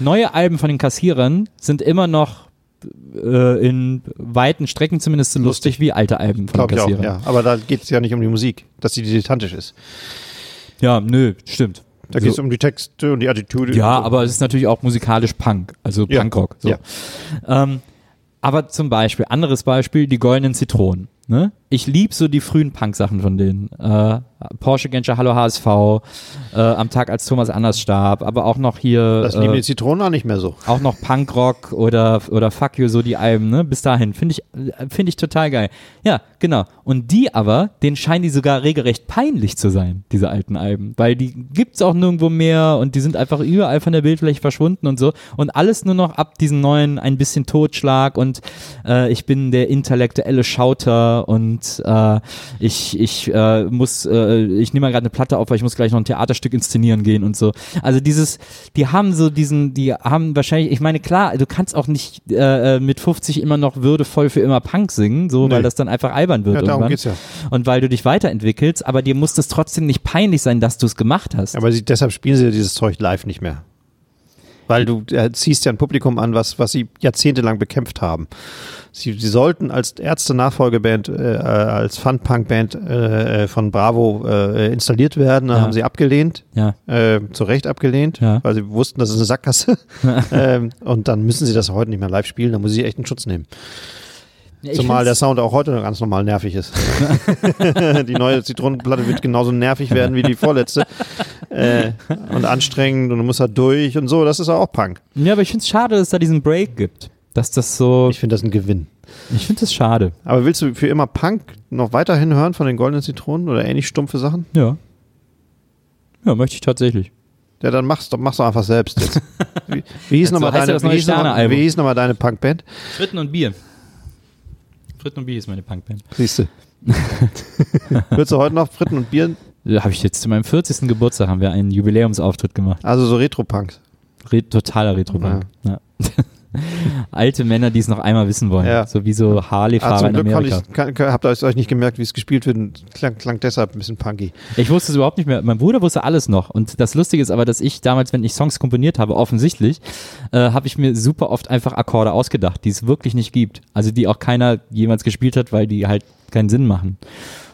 Neue Alben von den Kassierern sind immer noch äh, in weiten Strecken zumindest so lustig, wie alte Alben von Glaube den ich auch, Kassierern. ja. Aber da geht es ja nicht um die Musik, dass die dilettantisch ist. Ja, nö, stimmt. Da So. geht es um die Texte und die Attitüde. Ja, so. aber es ist natürlich auch musikalisch Punk, also Ja. Punkrock. So. Ja. Ähm, aber zum Beispiel, anderes Beispiel, die goldenen Zitronen. Ne? Ich lieb so die frühen Punk-Sachen von denen. Äh, Porsche Genscher Hallo HSV, äh, am Tag als Thomas Anders starb, aber auch noch hier Das lieben äh, die Zitronen auch nicht mehr so. auch noch Punkrock oder oder Fuck You so die Alben, ne? Bis dahin finde ich finde ich total geil. Ja, genau. Und die aber, denen scheinen die sogar regelrecht peinlich zu sein, diese alten Alben, weil die gibt's auch nirgendwo mehr und die sind einfach überall von der Bildfläche verschwunden und so und alles nur noch ab diesen neuen ein bisschen Totschlag und äh, ich bin der intellektuelle Schauter und äh, ich ich äh, muss äh, ich nehme mal gerade eine Platte auf, weil ich muss gleich noch ein Theaterstück inszenieren gehen und so. Also dieses, die haben so diesen, die haben wahrscheinlich, ich meine klar, du kannst auch nicht äh, äh, mit 50 immer noch würdevoll für immer Punk singen, so Nee. weil das dann einfach albern wird Ja, darum irgendwann. geht's ja. Und weil du dich weiterentwickelst, aber dir muss das trotzdem nicht peinlich sein, dass du es gemacht hast. Aber sie, deshalb spielen sie dieses Zeug live nicht mehr. Weil du äh, ziehst ja ein Publikum an, was, was sie jahrzehntelang bekämpft haben. Sie, sie sollten als Ärzte-Nachfolgeband, äh, äh, als Fun-Punk-Band äh, äh, von Bravo äh, installiert werden. Dann Ja. haben sie abgelehnt, ja. äh, zu Recht abgelehnt, Ja. weil sie wussten, das ist eine Sackgasse. ähm, und dann müssen sie das heute nicht mehr live spielen, da muss sie echt einen Schutz nehmen. Ich Zumal der Sound auch heute noch ganz normal nervig ist. die neue Zitronenplatte wird genauso nervig werden wie die vorletzte. Äh, und anstrengend und du musst da durch und so. Das ist auch Punk. Ja, aber ich finde es schade, dass es da diesen Break gibt. Dass das so, Ich finde das ein Gewinn. ich finde das schade. Aber willst du für immer Punk noch weiterhin hören von den goldenen Zitronen oder ähnlich stumpfe Sachen? Ja. Ja, möchte ich tatsächlich. Ja, dann mach's doch, mach's doch einfach selbst jetzt. Wie, wie hieß nochmal ja deine, wie hieß noch mal- Sterne-Album. wie hieß noch mal deine Punkband? Fritten und Bier. Fritten und Bier ist meine Punkband. Siehst du. Würdest du heute noch Fritten und Bier? Da habe ich jetzt zu meinem 40. Geburtstag haben wir einen Jubiläumsauftritt gemacht. Also so Retro-Punks. Re totaler Retro-Punk. Ja. Alte Männer, die es noch einmal wissen wollen. Ja. So wie so Ah, Harley-Fahrer zum in Glück Amerika. ich, kann, kann, habt ihr euch nicht gemerkt, wie es gespielt wird. und Klang, klang deshalb ein bisschen punky. Ich wusste es überhaupt nicht mehr. Mein Bruder wusste alles noch. Und das Lustige ist aber, dass ich damals, wenn ich Songs komponiert habe, offensichtlich, äh, habe ich mir super oft einfach Akkorde ausgedacht, die es wirklich nicht gibt. Also die auch keiner jemals gespielt hat, weil die halt keinen Sinn machen.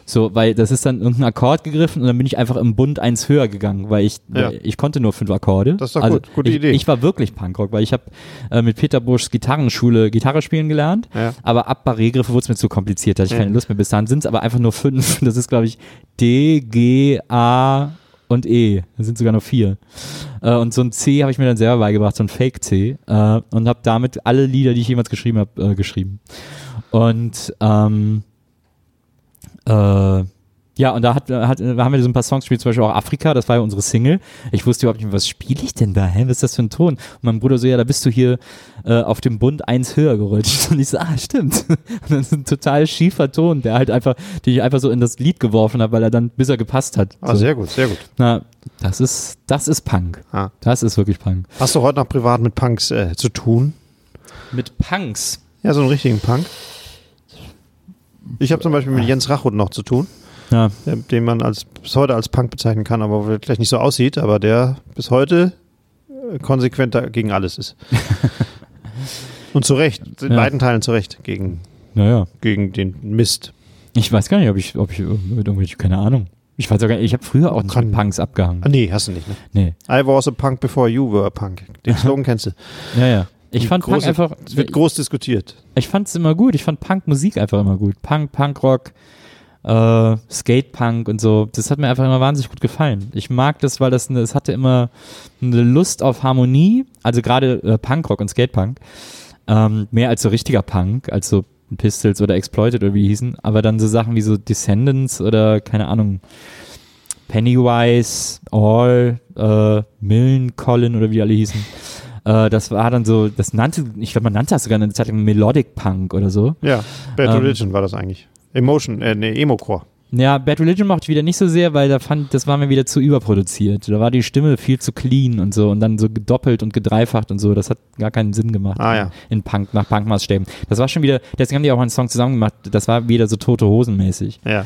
So, weil das ist dann irgendein Akkord gegriffen und dann bin ich einfach im Bund eins höher gegangen, weil ich, Ja. ich konnte nur fünf Akkorde. Das ist doch also gut. Gute ich, Idee. Ich war wirklich Punkrock, weil ich habe äh, mit Peter Buschs Gitarrenschule Gitarre spielen gelernt, Ja. aber ab Barré-Griffe wurde es mir zu kompliziert, da hatte ich Ja. keine Lust mehr. Bis dahin sind es aber einfach nur fünf. Das ist, glaube ich, D, G, A und E. Das sind sogar noch vier. Äh, und so ein C habe ich mir dann selber beigebracht, so ein Fake-C. Äh, und habe damit alle Lieder, die ich jemals geschrieben habe, äh, geschrieben. Und ähm, äh, ja, und da hat, hat, da haben wir so ein paar Songs gespielt, zum Beispiel auch Afrika, das war ja unsere Single. Ich wusste überhaupt nicht mehr, was spiele ich denn da? Hä, was ist das für ein Ton? Und mein Bruder so, ja, da bist du hier äh, auf dem Bund eins höher gerutscht. Und ich so, ah, stimmt. Und das ist ein total schiefer Ton, der halt einfach, den ich einfach so in das Lied geworfen habe, weil er dann, bis er gepasst hat. Ah, so. sehr gut, sehr gut. Na, das ist, das ist Punk. Ah. Das ist wirklich Punk. Hast du heute noch privat mit Punks äh, zu tun? Mit Punks. Ja, so einen richtigen Punk. Ich habe zum Beispiel mit Jens Rachut noch zu tun, Ja, den man als, bis heute als Punk bezeichnen kann, aber vielleicht nicht so aussieht, aber der bis heute äh, konsequent gegen alles ist. Und zu Recht, in Ja. beiden Teilen zu Recht gegen, naja. gegen den Mist. Ich weiß gar nicht, ob ich, ob ich mit irgendwelche, keine Ahnung. Ich weiß auch gar nicht, ich habe früher auch nicht Punks abgehangen. Ah, nee, hast du nicht, ne? Nee. I was a punk before you were a punk. Den Slogan kennst du. Ja, ja. Ich fand Punk Große- einfach, Es wird groß diskutiert. ich fand es immer gut. Ich fand Punk-Musik einfach immer gut. Punk, Punkrock, äh, Skate-Punk und so. Das hat mir einfach immer wahnsinnig gut gefallen. Ich mag das, weil das, es hatte immer eine Lust auf Harmonie. Also gerade äh, Punkrock und Skatepunk. Ähm, mehr als so richtiger Punk, als so Pistols oder Exploited oder wie hießen. Aber dann so Sachen wie so Descendants oder keine Ahnung. Pennywise, All, äh, Millen, Colin oder wie alle hießen. Äh, das war dann so, das nannte, ich glaube, man nannte das sogar eine Zeit lang Melodic Punk oder so. Ja, Bad Ähm, Religion war das eigentlich. Emotion, äh, nee, Emo-Core. Ja, Bad Religion mochte ich wieder nicht so sehr, weil da fand, das war mir wieder zu überproduziert. Da war die Stimme viel zu clean und so und dann so gedoppelt und gedreifacht und so. Das hat gar keinen Sinn gemacht. Ah, ja. In Punk, nach Punkmaßstäben. Das war schon wieder, deswegen haben die auch einen Song zusammen gemacht. Das war wieder so tote Hosen mäßig. Ja.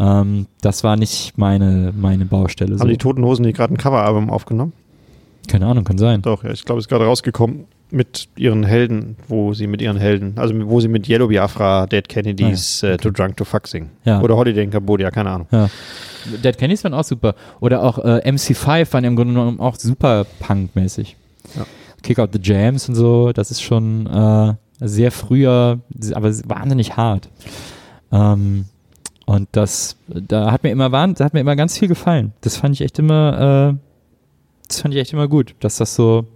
Ähm, das war nicht meine, meine Baustelle. So. Haben die Toten Hosen nicht gerade ein Coveralbum aufgenommen? Keine Ahnung, kann sein. Doch, ja, ich glaube, es ist gerade rausgekommen mit ihren Helden, wo sie mit ihren Helden, also wo sie mit Yellow Biafra, Dead Kennedys, äh, Too Drunk to Fuck singen. Ja. Oder Holiday in Cambodia, keine Ahnung. Ja. Dead Kennedys waren auch super. Oder auch äh, MC5 waren im Grunde genommen auch super Punk-mäßig. Ja. Kick Out the Jams und so, das ist schon äh, sehr früher, aber wahnsinnig hart. Ähm, und das, da hat mir immer da hat mir immer ganz viel gefallen. Das fand ich echt immer, äh, das fand ich echt immer gut, dass das so,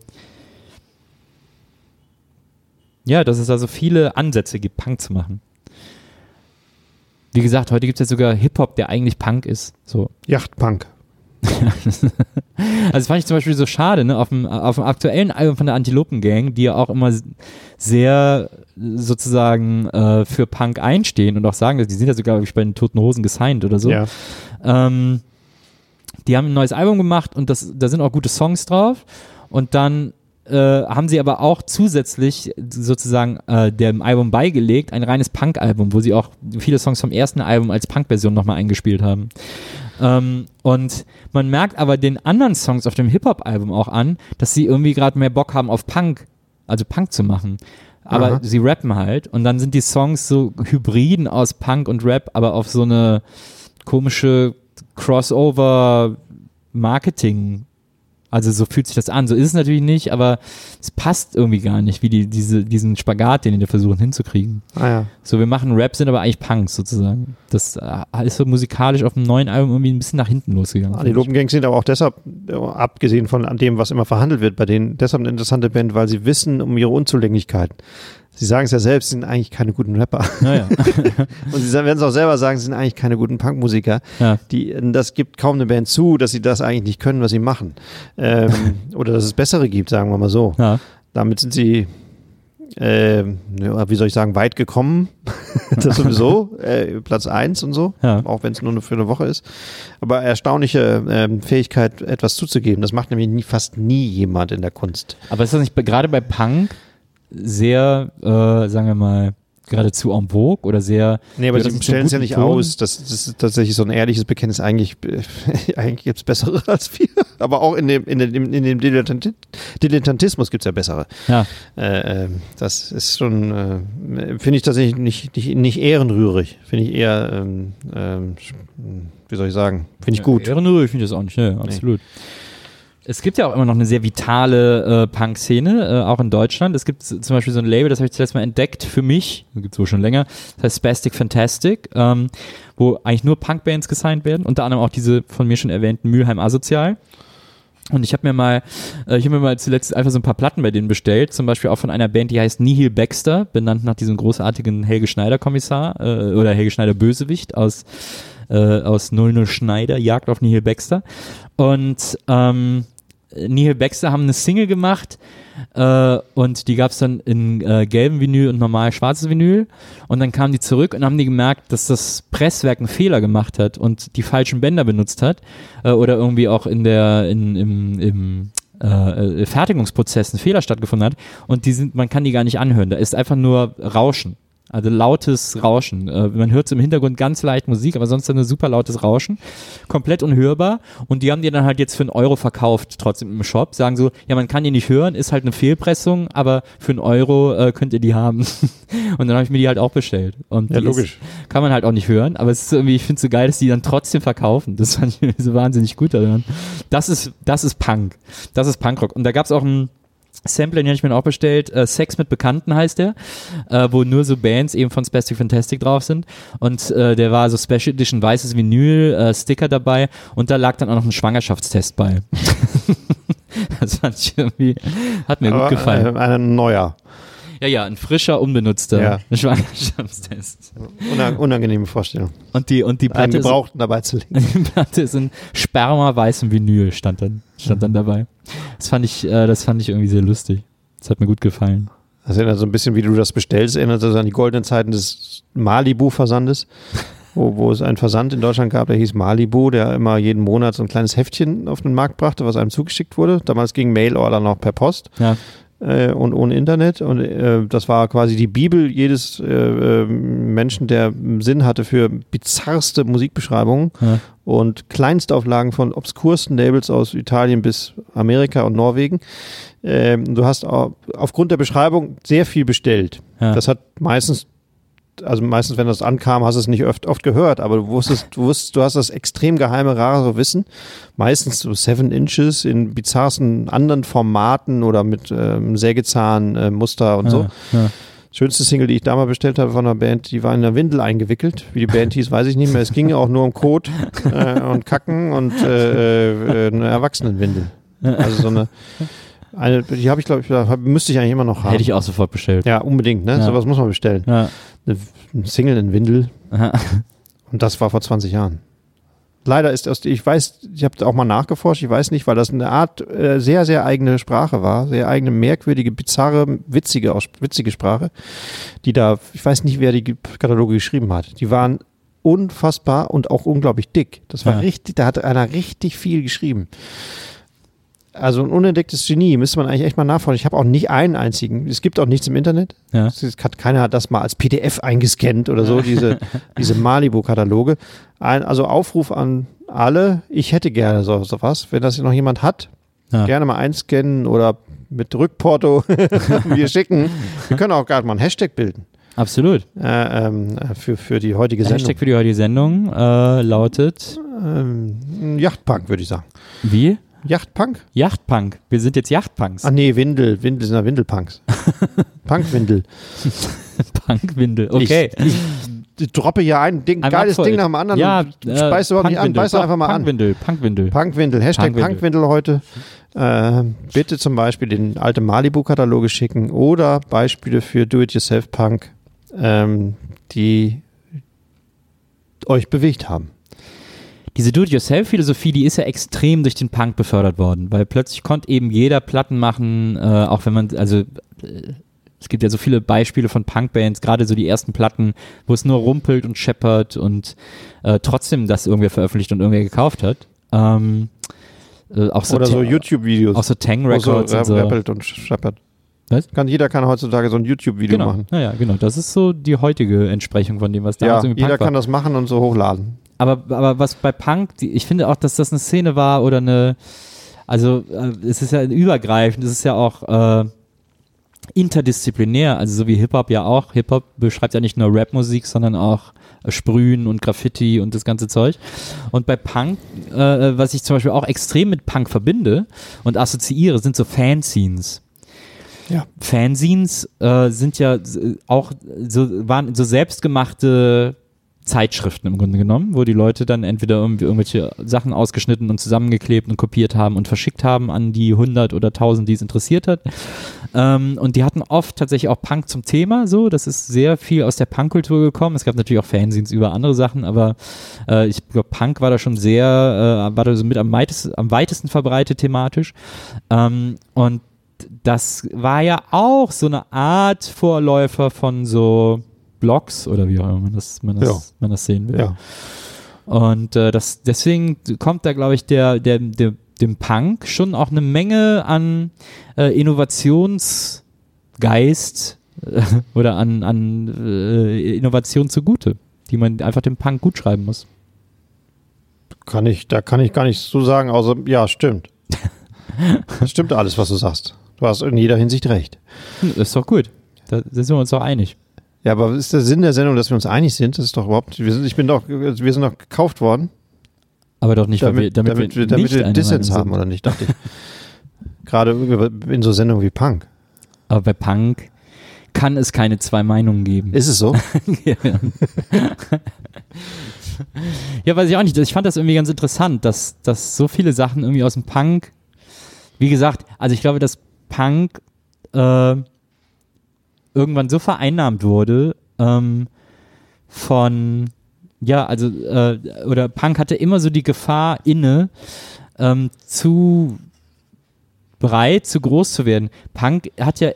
ja, dass es da so viele Ansätze gibt, Punk zu machen. Wie gesagt, heute gibt es ja sogar Hip-Hop, der eigentlich Punk ist. So. Yachtpunk. Also das fand ich zum Beispiel so schade, ne? Auf dem, auf dem aktuellen Album von der Antilopen Gang, die ja auch immer sehr sozusagen äh, für Punk einstehen und auch sagen, die sind ja sogar glaub ich, bei den Toten Hosen gesigned oder so. Ja. Ähm, die haben ein neues Album gemacht und das, da sind auch gute Songs drauf. Und dann äh, haben sie aber auch zusätzlich sozusagen äh, dem Album beigelegt ein reines Punk-Album, wo sie auch viele Songs vom ersten Album als Punk-Version nochmal eingespielt haben. Ähm, und man merkt aber den anderen Songs auf dem Hip-Hop-Album auch an, dass sie irgendwie gerade mehr Bock haben auf Punk, also Punk zu machen. Aber Aha. sie rappen halt und dann sind die Songs so Hybriden aus Punk und Rap, aber auf so eine komische Crossover-Marketing. Also so fühlt sich das an. So ist es natürlich nicht, aber es passt irgendwie gar nicht, wie die diese, diesen Spagat, den die da versuchen hinzukriegen. Ah ja. So, wir machen Rap, sind aber eigentlich Punks sozusagen. Das äh, ist so musikalisch auf dem neuen Album irgendwie ein bisschen nach hinten losgegangen. Die Lopengangs sind aber auch deshalb, äh, abgesehen von dem, was immer verhandelt wird bei denen, deshalb eine interessante Band, weil sie wissen um ihre Unzulänglichkeiten. Sie sagen es ja selbst, sie sind eigentlich keine guten Rapper. Naja. Und sie werden es auch selber sagen, sie sind eigentlich keine guten Punkmusiker. ja. Die, das gibt kaum eine Band zu, dass sie das eigentlich nicht können, was sie machen. Ähm, oder dass es bessere gibt, sagen wir mal so. ja. Damit sind sie, ja, wie soll ich sagen, weit gekommen. das sowieso. Äh, Platz eins und so. Ja. Auch wenn es nur für eine Woche ist. Aber erstaunliche ähm, Fähigkeit, etwas zuzugeben. Das macht nämlich nie, fast nie jemand in der Kunst. Aber ist das nicht gerade bei Punk sehr, äh, sagen wir mal, geradezu en vogue oder sehr. Nee, aber sie einem stellen es ja nicht Ton? aus. Das, das ist tatsächlich so ein ehrliches Bekenntnis. Eigentlich, eigentlich gibt es bessere als wir. Aber auch in dem, in dem, in dem Dilettanti- Dilettantismus gibt es ja bessere. Ja, Äh, ähm, das ist schon, äh, finde ich tatsächlich nicht, nicht, nicht ehrenrührig. Finde ich eher, ähm, ähm, sch- wie soll ich sagen, finde ich gut. Ja, ich finde das auch nicht, ne, absolut. Es gibt ja auch immer noch eine sehr vitale äh, Punk-Szene, äh, auch in Deutschland. Es gibt zum Beispiel so ein Label, das habe ich zuletzt mal entdeckt für mich, gibt es wohl schon länger, das heißt Spastic Fantastic, ähm, wo eigentlich nur Punk-Bands gesigned werden, unter anderem auch diese von mir schon erwähnten Mülheim Asozial. Und ich habe mir mal, äh, ich habe mir mal zuletzt einfach so ein paar Platten bei denen bestellt, zum Beispiel auch von einer Band, die heißt Nihil Baxter, benannt nach diesem großartigen Helge Schneider Kommissar äh, oder Helge Schneider Bösewicht aus äh, aus 00 Schneider, Jagd auf Nihil Baxter. Und ähm, Nihil Baxter haben eine Single gemacht äh, und die gab es dann in äh, gelbem Vinyl und normal schwarzes Vinyl. Und dann kamen die zurück und haben die gemerkt, dass das Presswerk einen Fehler gemacht hat und die falschen Bänder benutzt hat äh, oder irgendwie auch in der in, im, im äh, äh, Fertigungsprozess ein Fehler stattgefunden hat und die sind, man kann die gar nicht anhören. Da ist einfach nur Rauschen. Also lautes Rauschen. Äh, man hört im Hintergrund ganz leicht Musik, aber sonst dann ein super lautes Rauschen. Komplett unhörbar. Und die haben die dann halt jetzt für einen Euro verkauft, trotzdem im Shop. Sagen so, ja, man kann die nicht hören, ist halt eine Fehlpressung, aber für einen Euro äh, könnt ihr die haben. und dann habe ich mir die halt auch bestellt. Und Ja, logisch. Ist, kann man halt auch nicht hören, aber es ist irgendwie, ich finde es so geil, dass die dann trotzdem verkaufen. Das fand ich so wahnsinnig gut daran. Das ist, das ist Punk. Das ist Punkrock. Und da gab es auch ein Sampler, den habe ich mir auch bestellt. Äh, Sex mit Bekannten heißt der, äh, wo nur so Bands eben von Spastic Fantastic drauf sind. Und äh, der war so Special Edition weißes Vinyl, äh, Sticker dabei und da lag dann auch noch ein Schwangerschaftstest bei. das fand ich irgendwie, hat mir Aber, gut gefallen. Äh, ein neuer, ja, ja, ein frischer, unbenutzter Ja. Schwangerschaftstest. unang unangenehme Vorstellung. Und die, und die Einen Platte ist, gebrauchten dabei zu legen. die Platte ist in sperma-weißem Vinyl, stand dann, stand dann dabei. Das fand ich, äh, das fand ich irgendwie sehr lustig. Das hat mir gut gefallen. Das erinnert so ein bisschen, wie du das bestellst, erinnert das an die goldenen Zeiten des Malibu-Versandes, wo, wo es einen Versand in Deutschland gab, der hieß Malibu, der immer jeden Monat so ein kleines Heftchen auf den Markt brachte, was einem zugeschickt wurde. Damals ging Mailorder noch per Post Ja, äh, und ohne Internet. Und äh, das war quasi die Bibel jedes äh, äh, Menschen, der Sinn hatte für bizarrste Musikbeschreibungen ja, und Kleinstauflagen von obskursten Labels aus Italien bis Amerika und Norwegen. Ähm, du hast au- aufgrund der Beschreibung sehr viel bestellt. ja. Das hat meistens, also meistens, wenn das ankam, hast du es nicht oft, oft gehört, aber du wusstest, du wusstest, du hast das extrem geheime, rare Wissen. Meistens so Seven Inches in bizarrsten anderen Formaten oder mit ähm, Sägezahn-Muster und so. Ja, ja. Schönste Single, die ich damals bestellt habe von einer Band, die war in einer Windel eingewickelt. Wie die Band hieß, weiß ich nicht mehr. Es ging auch nur um Kot äh, und Kacken und äh, äh, eine Erwachsenenwindel. Also so eine, eine die habe ich, glaube ich, hab, müsste ich eigentlich immer noch haben. Hätte ich auch sofort bestellt. ja, unbedingt, ne? Ja. Sowas muss man bestellen. Ja. Eine Single in Windel. Aha. Und das war vor 20 Jahren. Leider ist aus, ich weiß, ich habe auch mal nachgeforscht, ich weiß nicht, weil das eine Art äh, sehr, sehr eigene Sprache war, sehr eigene, merkwürdige, bizarre, witzige, witzige Sprache, die da, ich weiß nicht, wer die Ge- Kataloge geschrieben hat. Die waren unfassbar und auch unglaublich dick. Das war Ja. richtig, da hat einer richtig viel geschrieben. Also ein unentdecktes Genie, müsste man eigentlich echt mal nachforschen. Ich habe auch nicht einen einzigen. Es gibt auch nichts im Internet. Ja. Es hat, keiner hat das mal als PDF eingescannt oder so, diese, diese Malibu-Kataloge. Ein, also Aufruf an alle, ich hätte gerne so, sowas. Wenn das noch jemand hat, Ja. gerne mal einscannen oder mit Rückporto wir schicken. Wir können auch gerade mal einen Hashtag bilden Absolut. äh, ähm, äh, für, für die heutige Sendung. Hashtag für die heutige Sendung äh, lautet Ähm, Yachtpunk, würde ich sagen. wie? Yachtpunk? Yachtpunk. Wir sind jetzt Yachtpunks. Ah nee, Windel. Windel sind ja Windelpunks. Punkwindel. Punkwindel. Okay. Ich, ich droppe hier ein Ding, Ein geiles. Ding nach dem anderen ja, und speist überhaupt nicht an. Punkwindel. Beiß doch einfach mal an. Punkwindel. Punkwindel. Punkwindel. Hashtag Punkwindel. Punkwindel heute. äh, bitte zum Beispiel den alte Malibu-Kataloge schicken oder Beispiele für Do-it-yourself-Punk, ähm, die euch bewegt haben. Diese Do-it-yourself-Philosophie, die ist ja extrem durch den Punk befördert worden, weil plötzlich konnte eben jeder Platten machen, äh, auch wenn man, also äh, es gibt ja so viele Beispiele von Punkbands, gerade so die ersten Platten, wo es nur rumpelt und scheppert und äh, trotzdem das irgendwer veröffentlicht und irgendwer gekauft hat. Ähm, äh, auch so oder so Tang- YouTube-Videos. auch so Tang wo so Records und so. rappelt und scheppert. Was? Kann, jeder kann heutzutage so ein YouTube-Video Genau, machen. naja, genau. Das ist so die heutige Entsprechung von dem, was Ja, damals irgendwie jeder Punk war. kann das machen und so hochladen. Aber, aber was bei Punk, die, ich finde auch, dass das eine Szene war oder eine, also äh, es ist ja übergreifend, es ist ja auch äh, interdisziplinär, also so wie Hip-Hop ja auch. Hip-Hop beschreibt ja nicht nur Rapmusik, sondern auch äh, Sprühen und Graffiti und das ganze Zeug. Und bei Punk, äh, was ich zum Beispiel auch extrem mit Punk verbinde und assoziiere, sind so Fanzines. Ja. Fanzines äh, sind ja s- auch so, waren so selbstgemachte Zeitschriften im Grunde genommen, wo die Leute dann entweder irgendwie irgendwelche Sachen ausgeschnitten und zusammengeklebt und kopiert haben und verschickt haben an die 100 oder 1000, die es interessiert hat. Ähm, und die hatten oft tatsächlich auch Punk zum Thema, so. Das ist sehr viel aus der Punkkultur gekommen. Es gab natürlich auch Fanzines über andere Sachen, aber äh, ich glaube, Punk war da schon sehr, äh, war da so mit am weitesten, am weitesten verbreitet thematisch. Ähm, und das war ja auch so eine Art Vorläufer von so Blogs oder wie auch immer man das, man das, Ja. man das sehen will. Ja. Und äh, das, deswegen kommt da, glaube ich, der, der, der, dem Punk schon auch eine Menge an äh, Innovationsgeist äh, oder an, an äh, Innovation zugute, die man einfach dem Punk gut schreiben muss. Kann ich, da kann ich gar nichts zu sagen, außer, ja, stimmt. Das stimmt alles, was du sagst. Du hast in jeder Hinsicht recht. Hm, Das ist doch gut. Da, da sind wir uns doch einig. Ja, aber ist der Sinn der Sendung, dass wir uns einig sind? Das ist doch überhaupt, wir sind, ich bin doch, wir sind doch gekauft worden, Aber doch nicht, weil wir, damit, damit, damit, wir, damit wir Dissens haben, oder nicht, dachte ich. Gerade in so Sendungen wie Punk. Aber bei Punk kann es keine zwei Meinungen geben. Ist es so? ja. ja, weiß ich auch nicht. Ich fand das irgendwie ganz interessant, dass, dass so viele Sachen irgendwie aus dem Punk, wie gesagt, also ich glaube, dass Punk äh, irgendwann so vereinnahmt wurde ähm, von, ja, also, äh, oder Punk hatte immer so die Gefahr inne, ähm, zu breit, zu groß zu werden. Punk hat ja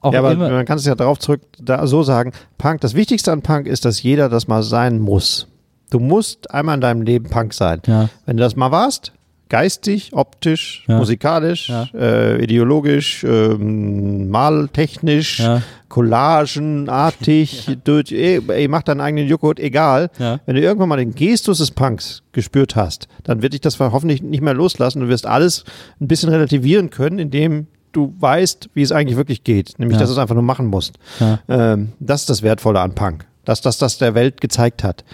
auch ja, aber immer. man kann es ja darauf zurück da so sagen, Punk, das Wichtigste an Punk ist, dass jeder das mal sein muss. Du musst einmal in deinem Leben Punk sein. Ja. Wenn du das mal warst, geistig, optisch, Ja. musikalisch, Ja. äh, ideologisch, ähm, maltechnisch, Ja. collagenartig, durch, ey, mach deinen eigenen Joghurt, egal. Ja. Wenn du irgendwann mal den Gestus des Punks gespürt hast, dann wird dich das hoffentlich nicht mehr loslassen. Du wirst alles ein bisschen relativieren können, indem du weißt, wie es eigentlich wirklich geht. Nämlich, Ja. dass du es einfach nur machen musst. Ja. Ähm, das ist das Wertvolle an Punk. Dass das das der Welt gezeigt hat.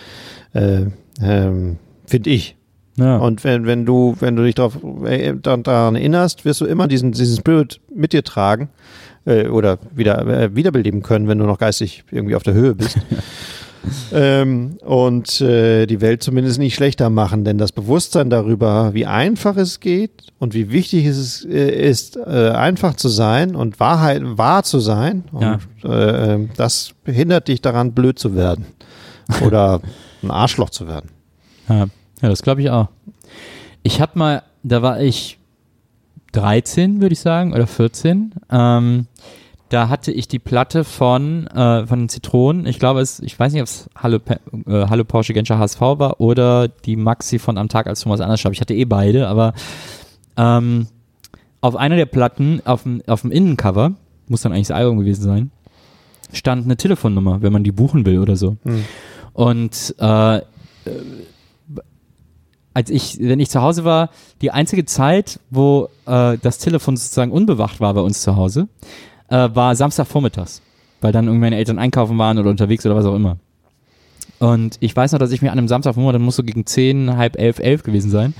Äh, ähm, Finde ich. Ja. Und wenn, wenn du, wenn du dich darauf, äh, daran erinnerst, wirst du immer diesen, diesen Spirit mit dir tragen äh, oder wieder äh, wiederbeleben können, wenn du noch geistig irgendwie auf der Höhe bist. ähm, und äh, die Welt zumindest nicht schlechter machen, denn das Bewusstsein darüber, wie einfach es geht und wie wichtig es äh, ist, äh, einfach zu sein und Wahrheit wahr zu sein, und, Ja. äh, äh, das behindert dich daran, blöd zu werden oder ein Arschloch zu werden. Ja, ja das glaube ich auch. Ich habe mal, da war ich 13, würde ich sagen, oder 14. Ähm, da hatte ich die Platte von, äh, von den Zitronen. Ich glaube, es, ich weiß nicht, ob es Hallo, äh, Hallo Porsche Genscher HSV war oder die Maxi von Am Tag, als Thomas anders starb. Ich hatte eh beide, aber ähm, auf einer der Platten, auf dem, auf dem Innencover, muss dann eigentlich das Album gewesen sein, stand eine Telefonnummer, wenn man die buchen will oder so. Hm. Und äh, als ich, wenn ich zu Hause war, die einzige Zeit, wo äh, das Telefon sozusagen unbewacht war bei uns zu Hause, äh, war Samstagvormittags, weil dann irgendwie meine Eltern einkaufen waren oder unterwegs oder was auch immer. Und ich weiß noch, dass ich mir an einem Samstagvormittag, das muss so gegen 10, halb elf, elf gewesen sein,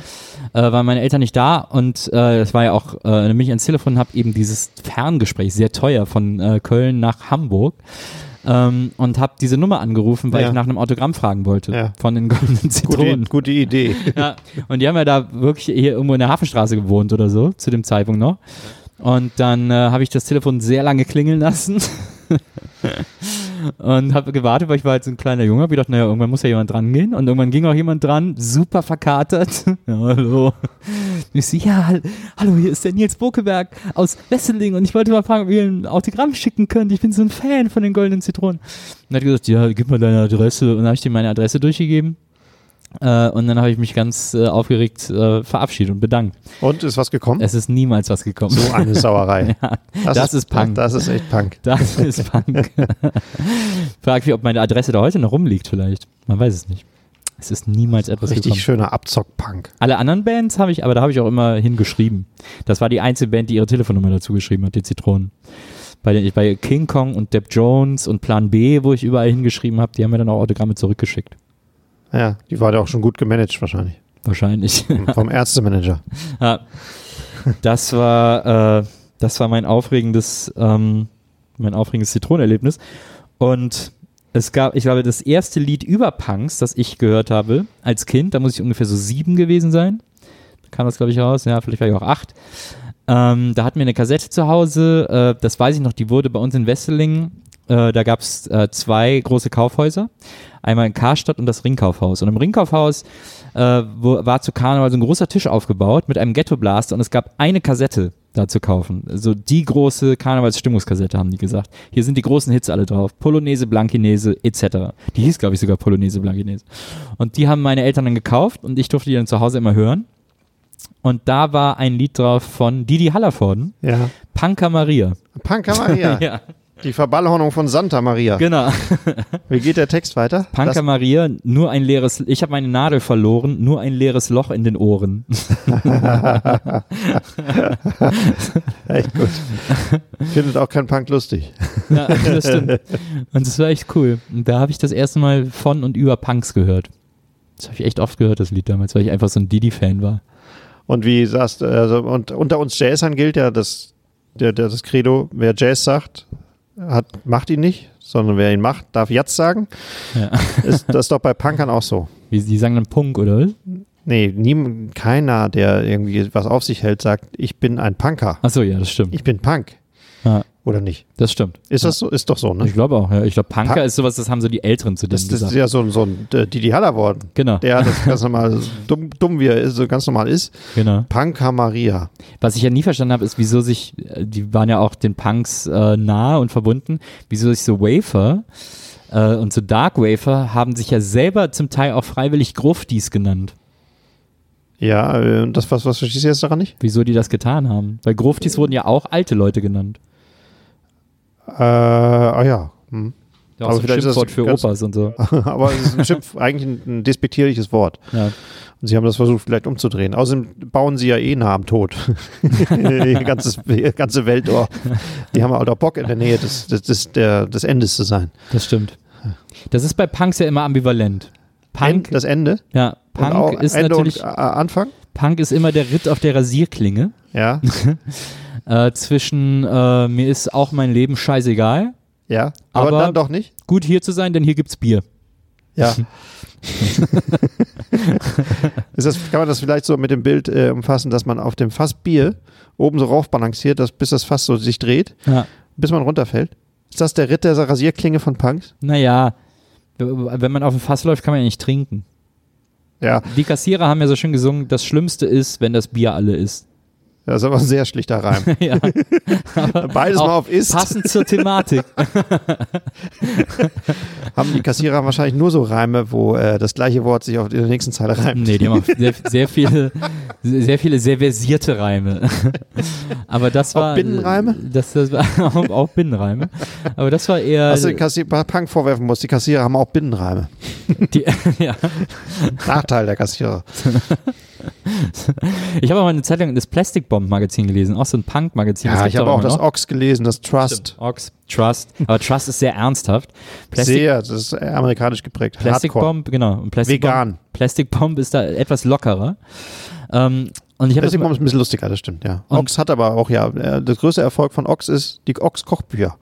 äh, waren meine Eltern nicht da und äh, das war ja auch, äh, dann bin ich ans Telefon habe eben dieses Ferngespräch, sehr teuer, von äh, Köln nach Hamburg, ähm, und habe diese Nummer angerufen, weil Ja. ich nach einem Autogramm fragen wollte Ja. von den goldenen Gute, Zitronen. gute Idee. Ja, und die haben ja da wirklich hier irgendwo in der Hafenstraße gewohnt oder so, zu dem Zeitpunkt noch. Und dann äh, habe ich das Telefon sehr lange klingeln lassen. und habe gewartet, weil ich war halt so ein kleiner Junge. Hab gedacht, naja, irgendwann muss ja jemand dran gehen. Und irgendwann ging auch jemand dran, super verkatert. ja, hallo. Ich so, ja, hall- hallo, hier ist der Nils Bokeberg aus Wesseling und ich wollte mal fragen, ob ihr ein Autogramm schicken könnt. Ich bin so ein Fan von den goldenen Zitronen. Und er hat gesagt, ja, gib mal deine Adresse. Und dann habe ich ihm meine Adresse durchgegeben. Äh, und dann habe ich mich ganz äh, aufgeregt äh, verabschiedet und bedankt. Und ist was gekommen? Es ist niemals was gekommen. so eine Sauerei. ja, das ist Punk. Das ist echt Punk. das ist Punk. Frag mich, ob meine Adresse da heute noch rumliegt vielleicht. Man weiß es nicht. Es ist niemals etwas Richtig gekommen. schöner Abzock-Punk. Alle anderen Bands habe ich, aber da habe ich auch immer hingeschrieben. Das war die einzige Band, die ihre Telefonnummer dazu geschrieben hat, die Zitronen. Bei, den, bei King Kong und Depp Jones und Plan B, wo ich überall hingeschrieben habe, die haben mir dann auch Autogramme zurückgeschickt. Ja, die war ja auch schon gut gemanagt wahrscheinlich. Wahrscheinlich. Vom Ärztemanager. Ja, das war, äh, das war mein aufregendes, ähm, mein aufregendes Zitronenerlebnis. Und es gab, ich glaube, das erste Lied über Punks, das ich gehört habe als Kind, da muss ich ungefähr so sieben gewesen sein. Da kam das, glaube ich, raus. Ja, vielleicht war ich auch acht. Ähm, da hatten wir eine Kassette zu Hause, äh, das weiß ich noch, die wurde bei uns in Wesseling, äh, da gab es äh, zwei große Kaufhäuser, einmal in Karstadt und das Ringkaufhaus. Und im Ringkaufhaus äh, wo, war zu Karneval so ein großer Tisch aufgebaut mit einem Ghetto-Blaster und es gab eine Kassette da zu kaufen. Also die große Karnevalsstimmungskassette, haben die gesagt. Hier sind die großen Hits alle drauf. Polonaise, Blankinese, etc. Die hieß, glaube ich, sogar Polonaise, Blankinese. Und die haben meine Eltern dann gekauft und ich durfte die dann zu Hause immer hören. Und da war ein Lied drauf von Didi Hallervorden, Ja. Panka Maria. Panka Maria. ja, Die Verballhornung von Santa Maria. genau. Wie geht der Text weiter? Panka Das- Maria, nur ein leeres, ich habe meine Nadel verloren, nur ein leeres Loch in den Ohren. Echt gut. Findet auch kein Punk lustig. ja, das stimmt. Und das war echt cool. Und da habe ich das erste Mal von und über Punks gehört. Das habe ich echt oft gehört, das Lied damals, weil ich einfach so ein Didi-Fan war. Und wie sagst du, also, und unter uns Jazzern gilt ja das, der, der, das Credo, wer Jazz sagt, hat, macht ihn nicht, sondern wer ihn macht, darf Jazz sagen. Ja. Ist das ist doch bei Punkern auch so. Wie, die sagen dann Punk, oder? Nee, nie, keiner, der irgendwie was auf sich hält, sagt, ich bin ein Punker. Achso, ja, das stimmt. Ich bin Punk. Ja, Oder nicht? das stimmt. Ist das so? Ist doch so, ne? Ich glaube auch, ja. Ich glaube, Punker Punk- ist sowas, das haben so die Älteren zu denen Das, das ist ja so, ein- so ein äh, Didi Hallerwort. Genau, Der das ganz normal, dumm, dumm wie er ist, so ganz normal ist. genau. Punker Maria. Was ich ja nie verstanden habe, ist, wieso sich, äh, die waren ja auch den Punks äh, nahe und verbunden, wieso sich so Wafer äh, und so Dark Wafer haben sich ja selber zum Teil auch freiwillig Gruftis genannt. Ja, äh, und das, was, was verstehst du jetzt daran nicht? Wieso die das getan haben. Weil Gruftis wurden ja auch alte Leute genannt. Äh, ah ja. Hm. Ja, Aber so ein vielleicht ist das Schimpfwort für ganz- Opas und so. Aber es ist ein Schimpf, eigentlich ein, ein despektierliches Wort. Ja. Und sie haben das versucht, vielleicht umzudrehen. Außerdem bauen sie ja eh nah am Tod. die, ganze, die ganze Welt durch. Die haben halt auch Bock in der Nähe des, des, des, der, des Endes zu sein. Das stimmt. Das ist bei Punks ja immer ambivalent. Punk, End, das Ende. ja, Punk ist Ende natürlich, und äh, Anfang. Punk ist immer der Ritt auf der Rasierklinge. Ja, Äh, zwischen äh, mir ist auch mein Leben scheißegal. ja. Aber, Aber- dann doch nicht. Gut hier zu sein, denn hier gibt's Bier. Ja. das, kann man das vielleicht so mit dem Bild äh, umfassen, dass man auf dem Fass Bier oben so rauf balanciert, dass, bis das Fass so sich dreht, Ja. bis man runterfällt? Ist das der Ritt der Rasierklinge von Punks? Naja, wenn man auf dem Fass läuft, kann man ja nicht trinken. Ja, Die Kassierer haben ja so schön gesungen, das Schlimmste ist, wenn das Bier alle ist. Das ist aber ein sehr schlichter Reim. ja. Beides Auch mal auf ist. Passend zur Thematik. Haben die Kassierer wahrscheinlich nur so Reime, wo äh, das gleiche Wort sich auf der nächsten Zeile reimt. nee, die haben auch sehr, sehr viele, sehr viele sehr versierte Reime. Aber das Auch war. Binnenreime? Das, das war auch, auch Binnenreime. Aber das war eher. Was du den Kassier bei Punk vorwerfen musst, die Kassierer haben auch Binnenreime. die, ja. Nachteil der Kassierer. Ich habe auch mal eine Zeit lang das Plastic Bomb Magazin gelesen, auch so ein Punk-Magazin. das Ja, ich habe auch immer das. Ox gelesen, das Trust. Ox, Trust. Aber Trust ist sehr ernsthaft. Plastic, Sehr, das ist amerikanisch geprägt. Plastic Hardcore. Bomb, genau. Und Plastic Bomb, Vegan. Plastic Bomb ist da etwas lockerer. Ähm, und ich Plastic Bomb ist ein bisschen lustiger, das stimmt, ja. Ox hat aber auch, ja, äh, das größte Erfolg von Ox ist die Ox-Kochbücher.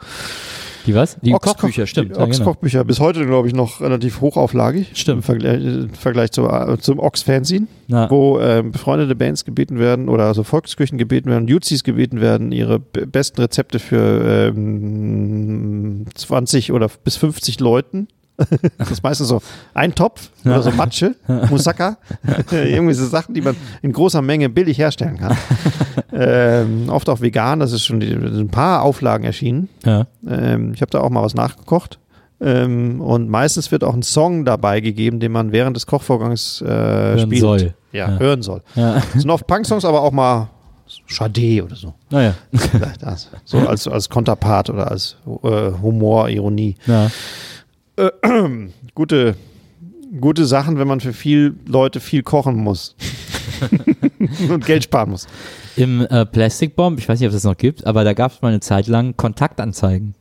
Die was? Die Ochs Kochbücher, stimmt. Die ja, genau. Ochs-Kochbücher, bis heute, glaube ich, noch relativ hochauflagig. Stimmt. Im Vergleich, im Vergleich äh, zum Ochs-Fanzine, Na, wo ähm, befreundete Bands gebeten werden oder also Volksküchen gebeten werden, Jutsis gebeten werden, ihre besten Rezepte für ähm, 20 oder bis 50 Leuten. Das ist meistens so ein Topf oder so Matsche, Moussaka, irgendwie so Sachen, die man in großer Menge billig herstellen kann. ähm, oft auch vegan, das ist schon die, ein paar Auflagen erschienen. ja. Ähm, ich habe da auch mal was nachgekocht. Ähm, und meistens wird auch ein Song dabei gegeben, den man während des Kochvorgangs äh, Hören spielt. soll. Ja, Ja. hören soll. Ja. Es sind oft Punk-Songs, aber auch mal Sade oder so. Naja. Das. So als, als Konterpart oder als äh, Humor, Ironie. Ja. Gute, gute Sachen, wenn man für viel Leute viel kochen muss. und Geld sparen muss. Im äh, Plastic Bomb, ich weiß nicht, ob es das noch gibt, aber da gab es mal eine Zeit lang Kontaktanzeigen.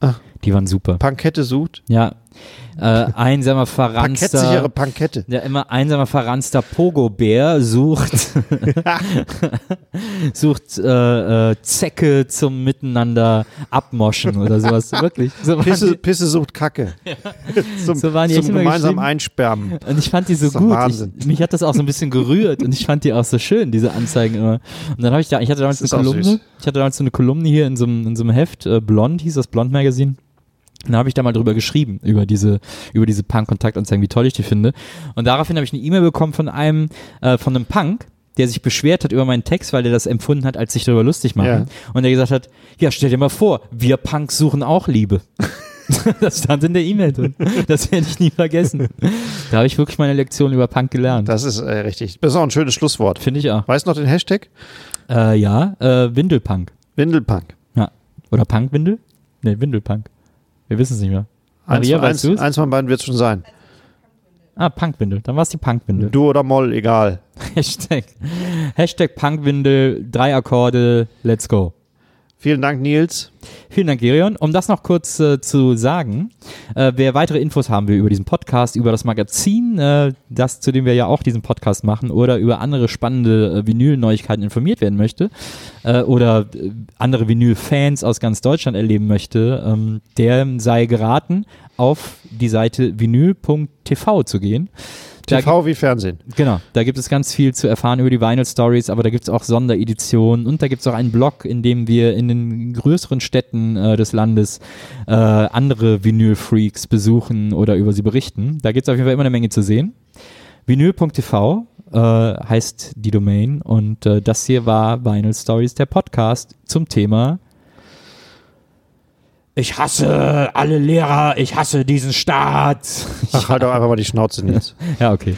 Ah. Die waren super. Pankette sucht. Ja. Äh, einsamer Parkettsichere verranster. Pankette. Der immer einsamer verranster Pogo-Bär sucht, sucht äh, äh, Zecke zum Miteinander abmoschen oder sowas. Wirklich. So Pisse, die, Pisse sucht Kacke. zum So waren die zum geschrieben. Einsperren. und ich fand die so gut. Ich, mich hat das auch so ein bisschen gerührt und ich fand die auch so schön, diese Anzeigen immer. Und dann habe ich da, ich hatte damals eine Kolumne, süß. ich hatte damals so eine Kolumne hier in so einem, in so einem Heft, äh, Blond hieß das Blond Magazine. Und da habe ich da mal drüber geschrieben, über diese, über diese Punk-Kontaktanzeigen, wie toll ich die finde. Und daraufhin habe ich eine E-Mail bekommen von einem, äh, von einem Punk, der sich beschwert hat über meinen Text, weil er das empfunden hat, als sich darüber lustig machen. Ja. Und der gesagt hat, ja, stell dir mal vor, wir Punks suchen auch Liebe. das stand in der E-Mail drin. Das werde ich nie vergessen. Da habe ich wirklich meine Lektion über Punk gelernt. Das ist äh, richtig. Das ist auch ein schönes Schlusswort. Finde ich auch. Weißt du noch den Hashtag? Äh, ja, äh, Windelpunk. Windelpunk. Ja. Oder Punkwindel? Ne, Windelpunk. Wir wissen es nicht mehr. Eins, Maria, von- weißt eins, eins von beiden wird es schon sein. Ah, Punkwindel. Dann war es die Punkwindel. Du oder Moll, egal. Hashtag. Hashtag Punkwindel, drei Akkorde, let's go. Vielen Dank, Nils. Vielen Dank, Gerion. Um das noch kurz äh, zu sagen, äh, wer weitere Infos haben will über diesen Podcast, über das Magazin, äh, das zu dem wir ja auch diesen Podcast machen, oder über andere spannende äh, Vinyl-Neuigkeiten informiert werden möchte, äh, oder äh, andere Vinyl-Fans aus ganz Deutschland erleben möchte, ähm, der sei geraten, auf die Seite vinyl.tv zu gehen. TV wie Fernsehen. Genau, da gibt es ganz viel zu erfahren über die Vinyl Stories, aber da gibt es auch Sondereditionen und da gibt es auch einen Blog, in dem wir in den größeren Städten äh, des Landes äh, andere Vinyl-Freaks besuchen oder über sie berichten. Da gibt es auf jeden Fall immer eine Menge zu sehen. Vinyl.tv äh, heißt die Domain und äh, das hier war Vinyl Stories, der Podcast zum Thema Ich hasse alle Lehrer, ich hasse diesen Staat. Ach, halt doch einfach mal die Schnauze, Nils. Ja, okay.